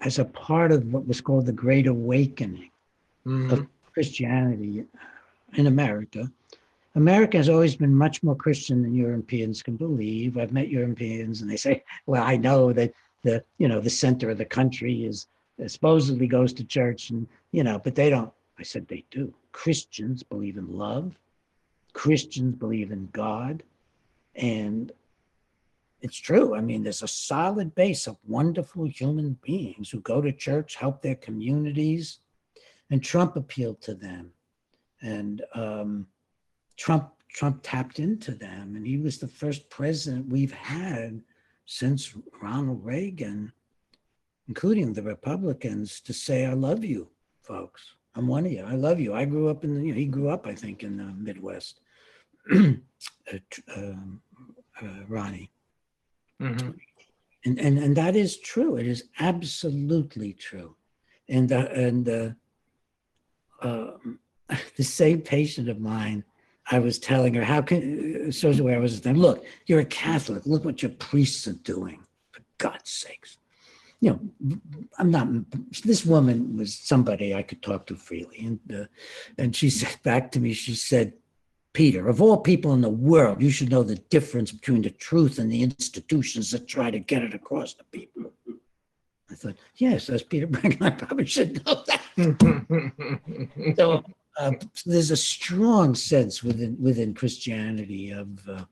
as a part of what was called the Great Awakening Mhm. of Christianity in America. America has always been much more Christian than Europeans can believe. I've met Europeans and they say, well, I know that the, you know, the center of the country is supposedly goes to church and, you know, but they don't. I said they do. Christians believe in love. Christians believe in God. And it's true. I mean, there's a solid base of wonderful human beings who go to church, help their communities, and Trump appealed to them, and um, Trump Trump tapped into them, and he was the first president we've had since Ronald Reagan, including the Republicans, to say, "I love you, folks. I'm one of you. I love you. I grew up in the. You know, he grew up, I think, in the Midwest." uh, um, uh, Ronnie. Mhm. and and and that is true. It is absolutely true. And uh, and uh, um, the same patient of mine i was telling her how can shows where i was then? Look you're a catholic. Look what your priests are doing for god's sakes. You know i'm not this woman was somebody i could talk to freely. And uh, and she said back to me she said Peter, of all people in the world, you should know the difference between the truth and the institutions that try to get it across to people. I thought, yes, as Peter Breggin, I probably should know that. So uh, there's a strong sense within within Christianity of uh,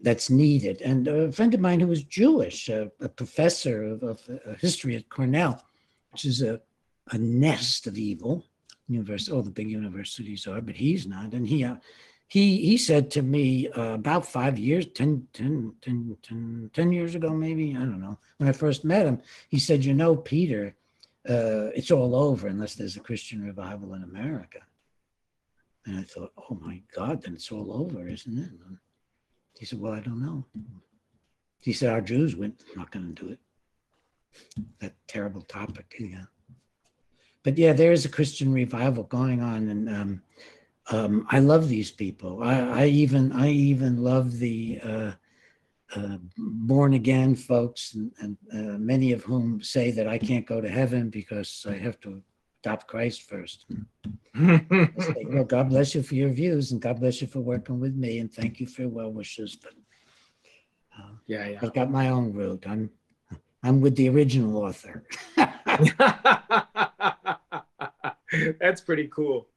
that's needed. And a friend of mine who was Jewish, a, a professor of, of uh, history at Cornell, which is a, a nest of evil, university, all the big universities are, but he's not. And he, uh, he, he said to me uh, about five years, 10, 10, 10, 10, 10 years ago, maybe, I don't know, when I first met him, he said, you know, Peter, uh, it's all over unless there's a Christian revival in America. And I thought, oh my God, then it's all over, isn't it? And he said, well, I don't know. He said, our Jews went, not going to do it. That terrible topic, yeah but yeah, there is a Christian revival going on, and um, um, I love these people. I, I even I even love the uh, uh, born again folks, and, and uh, many of whom say that I can't go to heaven because I have to adopt Christ first. I say, well, God bless you for your views, and God bless you for working with me, and thank you for your well wishes. But uh, yeah, yeah. I've got my own route. I'm I'm with the original author. That's pretty cool.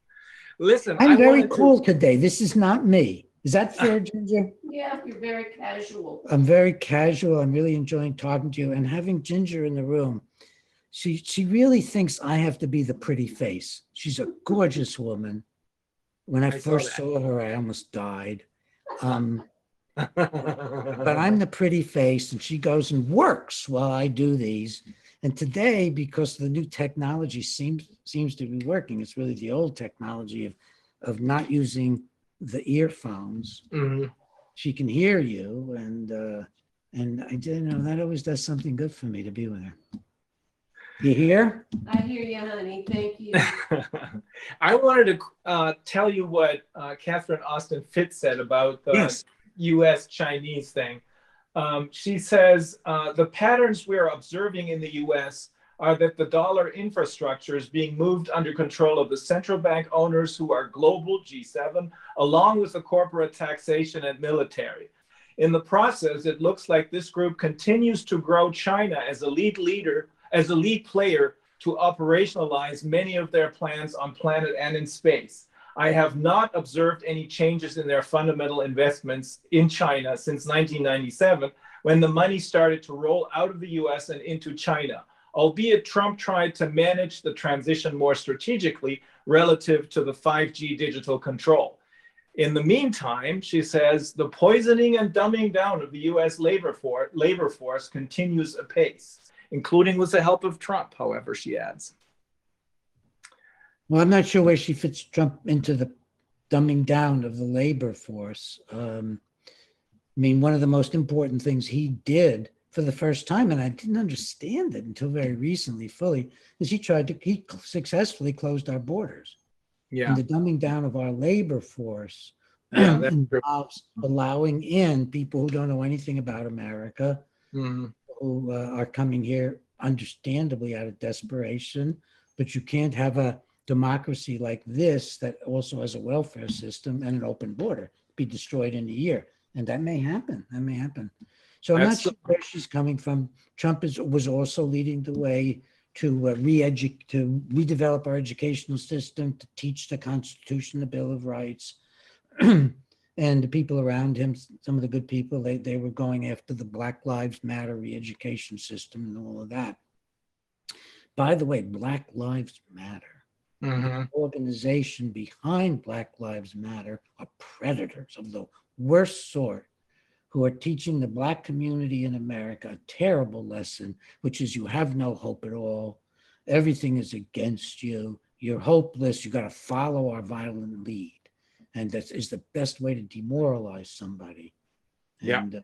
Listen, I'm I very wanted to- cool today. This is not me. Is that fair, Ginger? Yeah, you're very casual. I'm very casual. I'm really enjoying talking to you and having Ginger in the room. She she really thinks I have to be the pretty face. She's a gorgeous woman. When I, I first that. saw her, I almost died. Um, but I'm the pretty face, and she goes and works while I do these. And today, because the new technology seems seems to be working, it's really the old technology of of not using the earphones. Mhm. She can hear you, and uh, and I didn't know that always does something good for me to be with her. You hear? I hear you, honey. Thank you. I wanted to uh, tell you what uh, Catherine Austin Fitts said about the Yes. U.S. Chinese thing. Um, she says uh, the patterns we're observing in the U.S. are that the dollar infrastructure is being moved under control of the central bank owners who are global G7, along with the corporate taxation and military. In the process, it looks like this group continues to grow China as a lead leader, as a lead player to operationalize many of their plans on planet and in space. I have not observed any changes in their fundamental investments in China since 1997, when the money started to roll out of the US and into China, albeit Trump tried to manage the transition more strategically relative to the 5G digital control. In the meantime, she says, the poisoning and dumbing down of the US labor, for- labor force continues apace, including with the help of Trump, however, she adds. Well, I'm not sure where she fits Trump into the dumbing down of the labor force. Um, I mean, one of the most important things he did for the first time, and I didn't understand it until very recently fully, is he tried to he successfully closed our borders. Yeah. And the dumbing down of our labor force Yeah, that's true. involves allowing in people who don't know anything about America, Mhm. who uh, are coming here understandably out of desperation, but you can't have a democracy like this that also has a welfare system and an open border be destroyed in a year. And that may happen. That may happen. So I'm not sure where she's coming from. Trump is, was also leading the way to uh, re-educate, to redevelop our educational system, to teach the Constitution, the Bill of Rights. and the people around him, some of the good people, they, they were going after the Black Lives Matter re-education system and all of that. By the way, Black Lives Matter Mhm. organization behind Black Lives Matter are predators of the worst sort who are teaching the Black community in America a terrible lesson, which is you have no hope at all. Everything is against you. You're hopeless. You got to follow our violent lead. And that is the best way to demoralize somebody. Yeah. And, uh,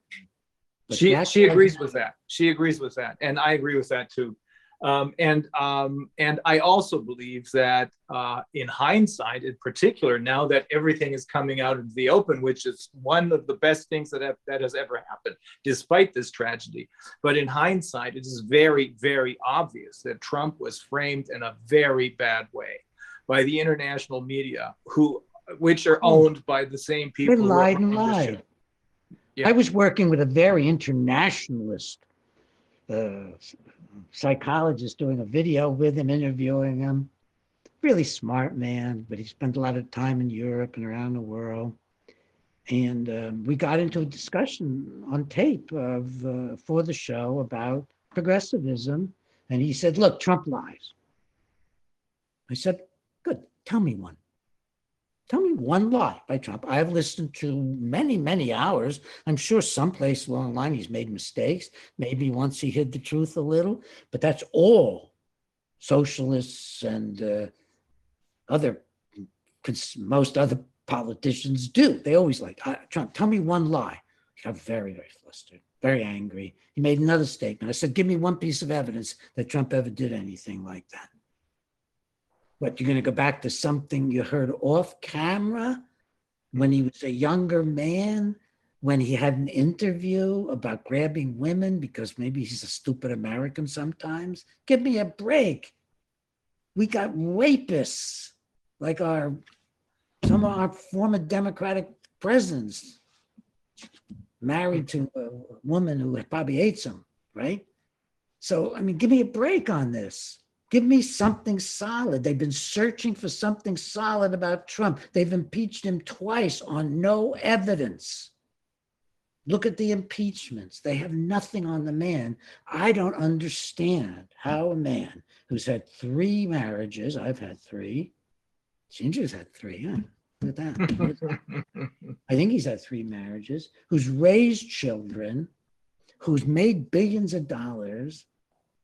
She she agrees with that. She agrees with that, and I agree with that too. Um, and um, and I also believe that uh, in hindsight, in particular, now that everything is coming out into the open, which is one of the best things that have, that has ever happened, despite this tragedy. But in hindsight, it is very very obvious that Trump was framed in a very bad way by the international media, who which are owned by the same people. are lied and lied. Yeah. I was working with a very internationalist uh, psychologist doing a video with him, interviewing him. Really smart man, but he spent a lot of time in Europe and around the world. And um, we got into a discussion on tape of uh, for the show about progressivism. And he said, "Look, Trump lies." I said, "Good. Tell me one. Tell me one lie by Trump. I've listened to many, many hours. I'm sure someplace along the line he's made mistakes. Maybe once he hid the truth a little, but that's all socialists and uh, other, most other politicians do. They always like, "Uh, Trump, tell me one lie. He got very, very flustered, very angry. He made another statement. I said, give me one piece of evidence that Trump ever did anything like that. What, you're going to go back to something you heard off camera when he was a younger man, when he had an interview about grabbing women because maybe he's a stupid American sometimes? Give me a break. We got rapists like our some of our former Democratic presidents married to a woman who probably hates him, right? So, I mean, give me a break on this. Give me something solid. They've been searching for something solid about Trump. They've impeached him twice on no evidence. Look at the impeachments. They have nothing on the man. I don't understand how a man who's had three marriages, I've had three, Ginger's had three, huh? Look at that. I think he's had three marriages, who's raised children, who's made billions of dollars.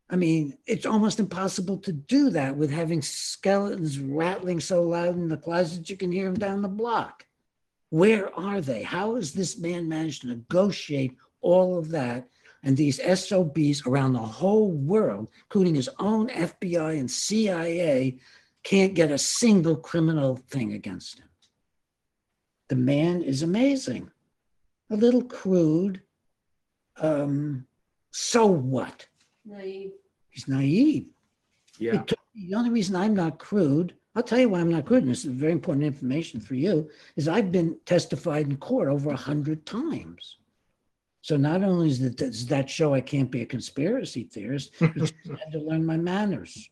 I mean, it's almost impossible to do that with having skeletons rattling so loud in the closet you can hear them down the block. Where are they? How has this man managed to negotiate all of that? And these SOBs around the whole world, including his own FBI and CIA, can't get a single criminal thing against him. The man is amazing. A little crude. Um, so what? Naive. He's naive. Yeah. It took the only reason I'm not crude, I'll tell you why I'm not crude, and this is very important information for you, is I've been testified in court over a hundred times. So not only is that, does that show I can't be a conspiracy theorist, I had to learn my manners.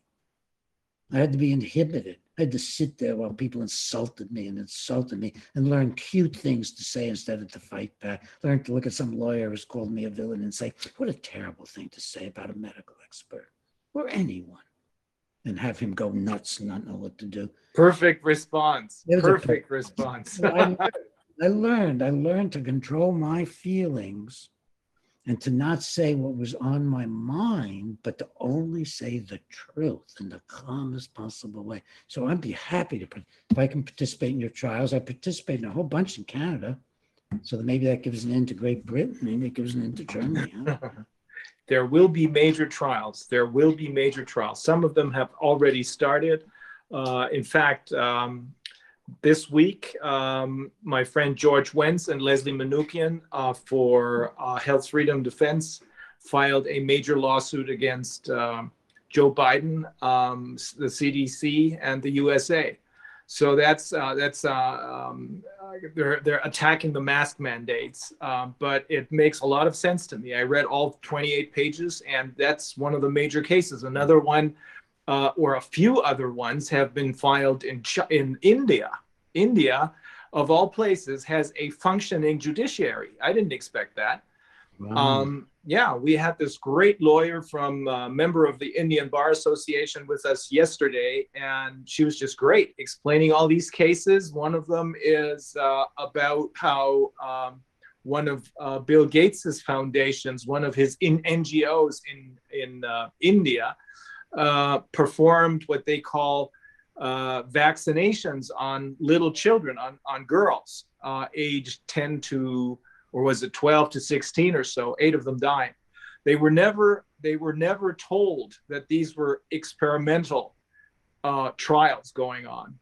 I had to be inhibited. I had to sit there while people insulted me and insulted me and learn cute things to say instead of to fight back. Learn to look at some lawyer who's called me a villain and say, what a terrible thing to say about a medical expert or anyone. And have him go nuts and not know what to do. Perfect response. It was a Perfect response. I, I learned, I learned to control my feelings and to not say what was on my mind, but to only say the truth in the calmest possible way. So I'd be happy to, if I can participate in your trials, I participate in a whole bunch in Canada. So that maybe that gives an end to Great Britain, maybe it gives an end to Germany. there will be major trials. There will be major trials. Some of them have already started. Uh, in fact, um, this week, um, my friend George Wentz and Leslie Manookian uh, for uh, Health Freedom Defense filed a major lawsuit against um, Joe Biden, um, the CDC, and the USA. So that's uh, that's uh, um, uh, they're they're attacking the mask mandates, um, but it makes a lot of sense to me. I read all 28 pages, and that's one of the major cases. Another one, uh, or a few other ones, have been filed in in India. India, of all places, has a functioning judiciary. I didn't expect that. Wow. Um, yeah, we had this great lawyer from uh, member of the Indian Bar Association with us yesterday, and she was just great explaining all these cases. One of them is uh, about how um, one of uh, Bill Gates's foundations, one of his in NGOs in in uh, India, uh, performed what they call uh, vaccinations on little children, on on girls uh, aged 10 to or was it 12 to 16 or so? Eight of them died. They were never they were never told that these were experimental uh, trials going on.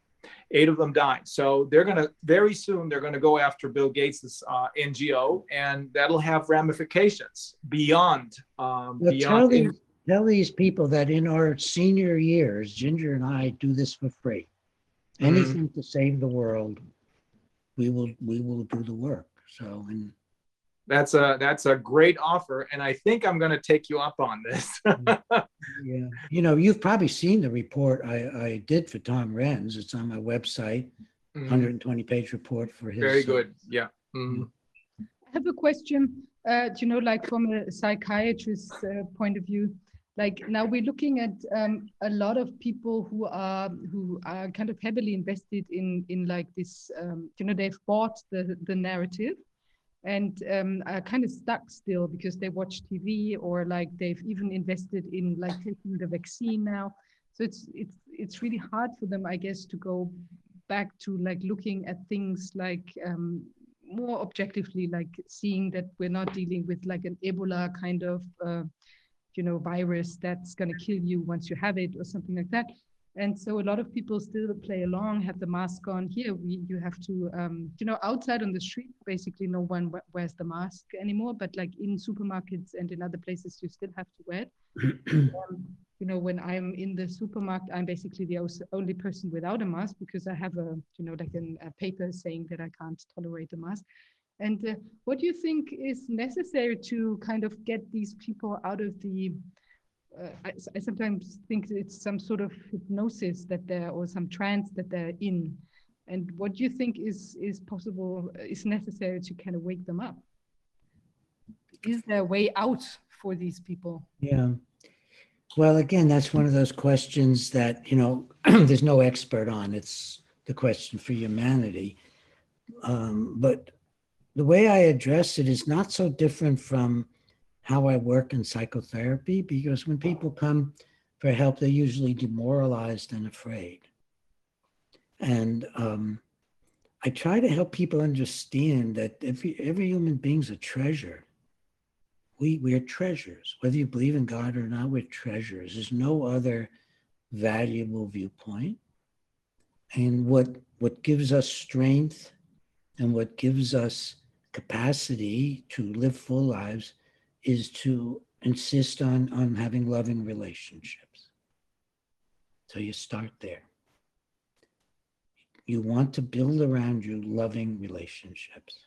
Eight of them died. So they're going to very soon they're going to go after bill gates's uh, ngo and that'll have ramifications beyond um, Well, beyond tell these people that in our senior years, Ginger and I do this for free. Mhm. Anything to save the world. we will we will do the work. So and That's a, that's a great offer. And I think I'm going to take you up on this. yeah, you know, you've probably seen the report I, I did for Tom Renz. It's on my website, Mhm. 120 page report for his. Very uh, good. Yeah. Mhm. I have a question, uh, do you know, like from a psychiatrist's uh, point of view, like now we're looking at um, a lot of people who are who are kind of heavily invested in in like this, um, you know, they've bought the the narrative and um, are kind of stuck still because they watch TV or like they've even invested in like taking the vaccine now. So it's it's it's really hard for them, I guess, to go back to like looking at things like um, more objectively, like seeing that we're not dealing with like an Ebola kind of, uh, you know, virus that's going to kill you once you have it or something like that. And so a lot of people still play along, have the mask on. Here, we you have to, um, you know, outside on the street, basically no one wears the mask anymore. But like in supermarkets and in other places, you still have to wear it. um, you know, when I'm in the supermarket, I'm basically the only person without a mask because I have a, you know, like an, a paper saying that I can't tolerate the mask. And uh, what do you think is necessary to kind of get these people out of the? Uh, I, I sometimes think it's some sort of hypnosis that they're or some trance that they're in. And what do you think is is possible uh, is necessary to kind of wake them up? Is there a way out for these people? Yeah. Well, again, that's one of those questions that, you know, there's no expert on. It's the question for humanity. Um, but the way I address it is not so different from how I work in psychotherapy because when people come for help, they're usually demoralized and afraid. And um, I try to help people understand that every, every human being's a treasure. We we're treasures. Whether you believe in god or not we're treasures. There's no other valuable viewpoint. And what what gives us strength and what gives us capacity to live full lives is to insist on on having loving relationships. So you start there. You want to build around you loving relationships.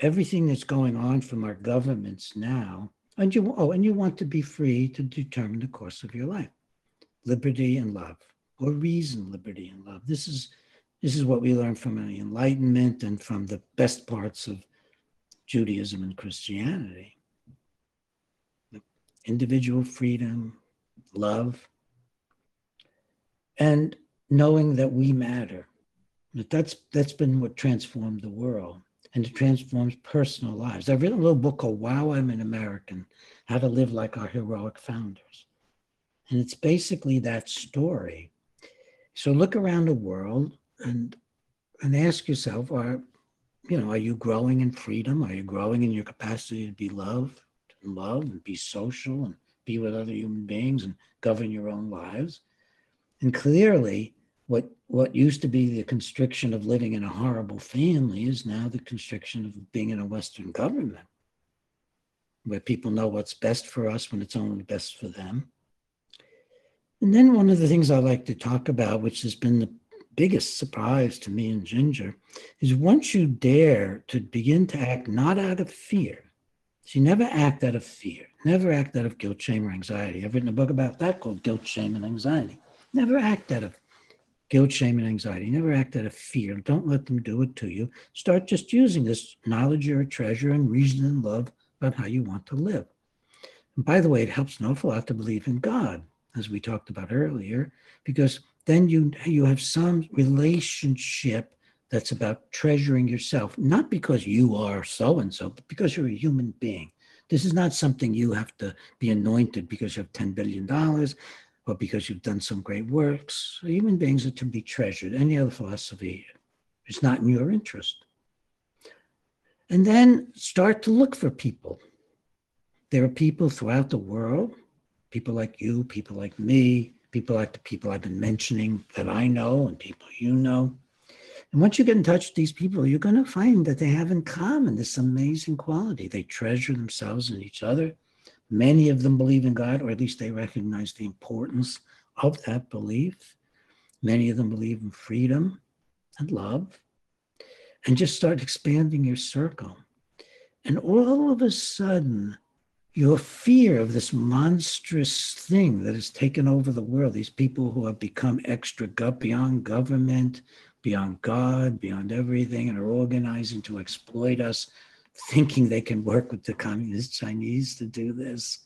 Everything that's going on from our governments now and you oh and you want to be free to determine the course of your life. Liberty and love or reason liberty and love. This is this is what we learn from the enlightenment and from the best parts of judaism and christianity individual freedom love and knowing that we matter that that's that's been what transformed the world and it transforms personal lives. I've written a little book called Wow, I'm an American How to Live Like Our Heroic Founders. And it's basically that story. So look around the world and and ask yourself, are you know, are you growing in freedom? Are you growing in your capacity to be loved and love and be social and be with other human beings and govern your own lives? And clearly, what what used to be the constriction of living in a horrible family is now the constriction of being in a Western government, where people know what's best for us when it's only best for them. And then one of the things I like to talk about, which has been the biggest surprise to me and Ginger, is once you dare to begin to act not out of fear, so you never act out of fear, never act out of guilt, shame, or anxiety. I've written a book about that called Guilt, Shame, and Anxiety. Never act out of guilt, shame, and anxiety. Never act out of fear. Don't let them do it to you. Start just using this knowledge you're a treasure and reason and love about how you want to live. And by the way, it helps an awful lot to believe in God, as we talked about earlier, because then you you have some relationship that's about treasuring yourself, not because you are so and so, but because you're a human being. This is not something you have to be anointed because you have $10 billion or because you've done some great works. Human beings are to be treasured. Any other philosophy is not in your interest. And then start to look for people. There are people throughout the world, people like you, people like me, people like the people I've been mentioning that I know and people you know. And once you get in touch with these people, you're going to find that they have in common this amazing quality. They treasure themselves and each other. Many of them believe in God, or at least they recognize the importance of that belief. Many of them believe in freedom and love. and just start expanding your circle. And all of a sudden, your fear of this monstrous thing that has taken over the world, these people who have become extra gut beyond government, beyond God, beyond everything, and are organizing to exploit us, thinking they can work with the communist Chinese to do this.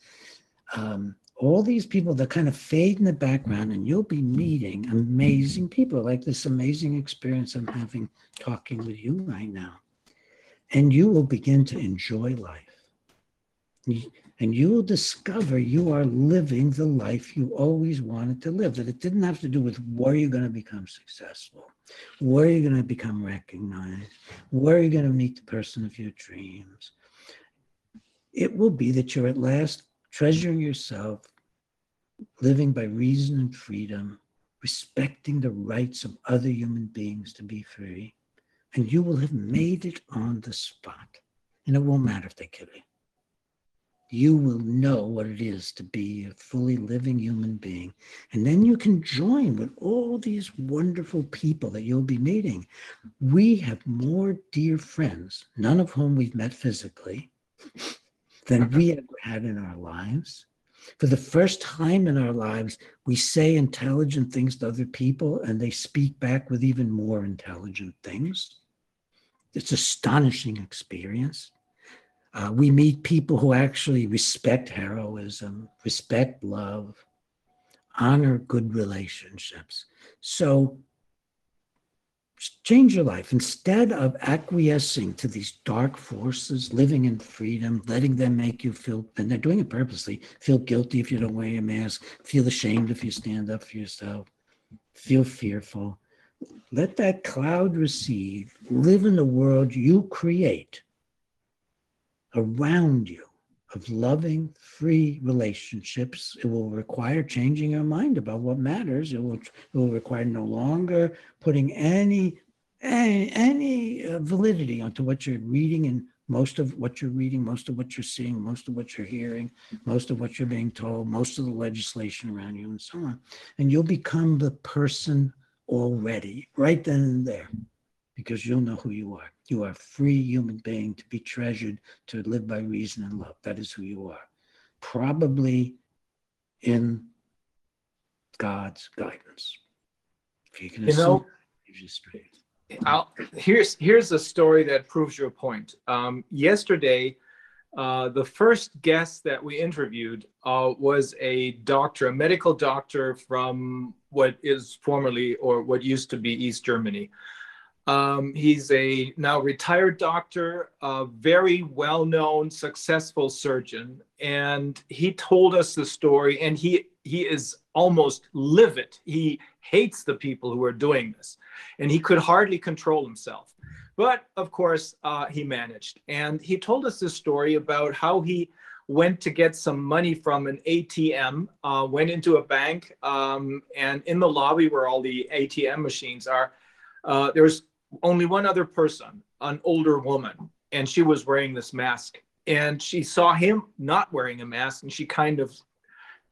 Um, all these people that kind of fade in the background, and you'll be meeting amazing people like this amazing experience I'm having talking with you right now. And you will begin to enjoy life. And you will discover you are living the life you always wanted to live, that it didn't have to do with where you're going to become successful, where you're going to become recognized, where you're going to meet the person of your dreams. It will be that you're at last treasuring yourself, living by reason and freedom, respecting the rights of other human beings to be free, and you will have made it on the spot. And it won't matter if they kill you. You will know what it is to be a fully living human being. And then you can join with all these wonderful people that you'll be meeting. We have more dear friends, none of whom we've met physically, than we ever had in our lives. For the first time in our lives, we say intelligent things to other people and they speak back with even more intelligent things. It's astonishing experience. Uh, we meet people who actually respect heroism, respect love, honor good relationships. So change your life. Instead of acquiescing to these dark forces, living in freedom, letting them make you feel, and they're doing it purposely, feel guilty if you don't wear your mask, feel ashamed if you stand up for yourself, feel fearful. Let that cloud recede, live in the world you create around you of loving, free relationships. It will require changing your mind about what matters. It will, it will require no longer putting any any, any uh, validity onto what you're reading and most of what you're reading, most of what you're seeing, most of what you're hearing, most of what you're being told, most of the legislation around you, and so on. And you'll become the person already, right then and there, because you'll know who you are. You are a free human being to be treasured, to live by reason and love. That is who you are. Probably in God's guidance. If you can You assume, know- gives you strength. I'll, here's here's a story that proves your point. Um, yesterday, uh, the first guest that we interviewed uh, was a doctor, a medical doctor from what is formerly or what used to be East Germany. Um, he's a now retired doctor, a very well-known, successful surgeon, and he told us the story. And he he is almost livid. He hates the people who are doing this and he could hardly control himself. But of course, uh, he managed. And he told us this story about how he went to get some money from an ATM, uh, went into a bank, um, and in the lobby where all the ATM machines are, uh, there was only one other person, an older woman, and she was wearing this mask. And she saw him not wearing a mask, and she kind of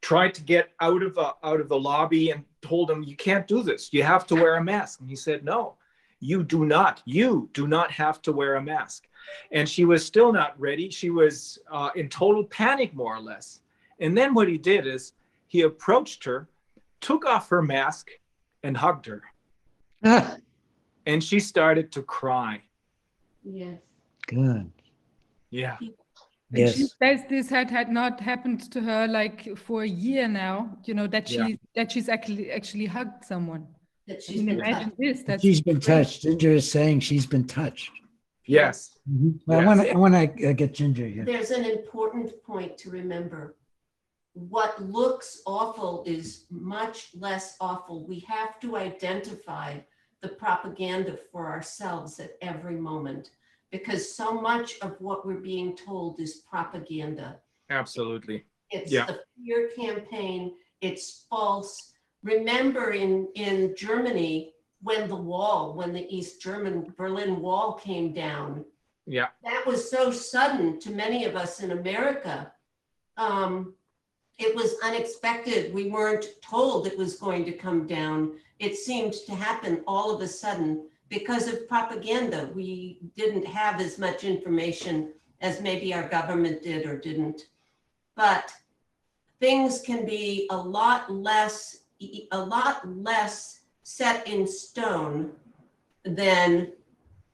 tried to get out of out of the lobby and told him, "You can't do this. You have to wear a mask." And he said, "No, you do not. You do not have to wear a mask." And she was still not ready. She was uh, in total panic, more or less. And then what he did is he approached her, took off her mask, and hugged her. And she started to cry. Yes. good. Yeah. And she Yes. says this had had not happened to her like for a year now. You know that she Yeah. that she's actually actually hugged someone. That I she's mean, been touched. this. That's She's been great. touched. Ginger is saying she's been touched. Yes. Mm-hmm. Well, I Yes. want to, I want to uh, get Ginger here. There's an important point to remember. What looks awful is much less awful. We have to identify the propaganda for ourselves at every moment because so much of what we're being told is propaganda. Absolutely. It's Yeah. a fear campaign. It's false. Remember in, in Germany, when the wall, when the East German Berlin Wall came down, Yeah. that was so sudden to many of us in America. Um, it was unexpected. We weren't told it was going to come down. It seemed to happen all of a sudden because of propaganda. We didn't have as much information as maybe our government did or didn't. But things can be a lot less, a lot less set in stone than,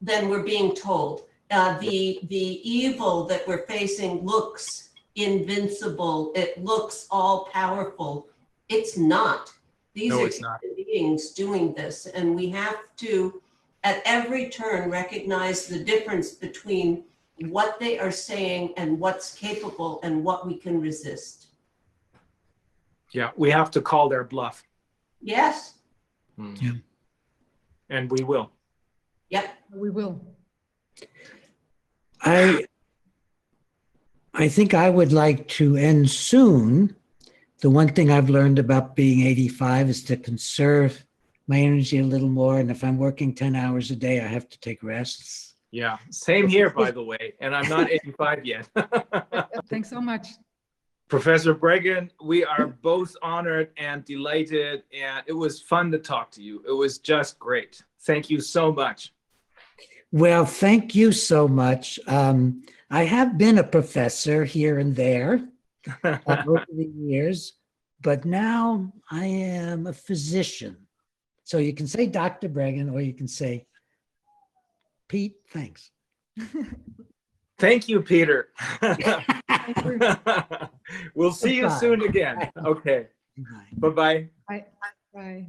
than we're being told. Uh, the, the evil that we're facing looks invincible. It looks all powerful. It's not. These No, are it's not. human beings doing this, and we have to, at every turn, recognize the difference between what they are saying and what's capable and what we can resist. Yeah, we have to call their bluff. Yes, hmm. Yeah. And we will. yep, We will. I I think I would like to end soon. The one thing I've learned about being 85 is to conserve my energy a little more. And if I'm working 10 hours a day, I have to take rests. Yeah, same here, by the way, and I'm not 85 yet. Thanks so much. Professor Breggin, we are both honored and delighted, and it was fun to talk to you. It was just great. Thank you so much. Well, thank you so much. Um, I have been a professor here and there uh, over the years, but now I am a physician. So you can say Dr. Breggin or you can say Pete, thanks. Thank you, Peter. We'll see you Goodbye. soon again. Okay, bye-bye. Bye. Bye.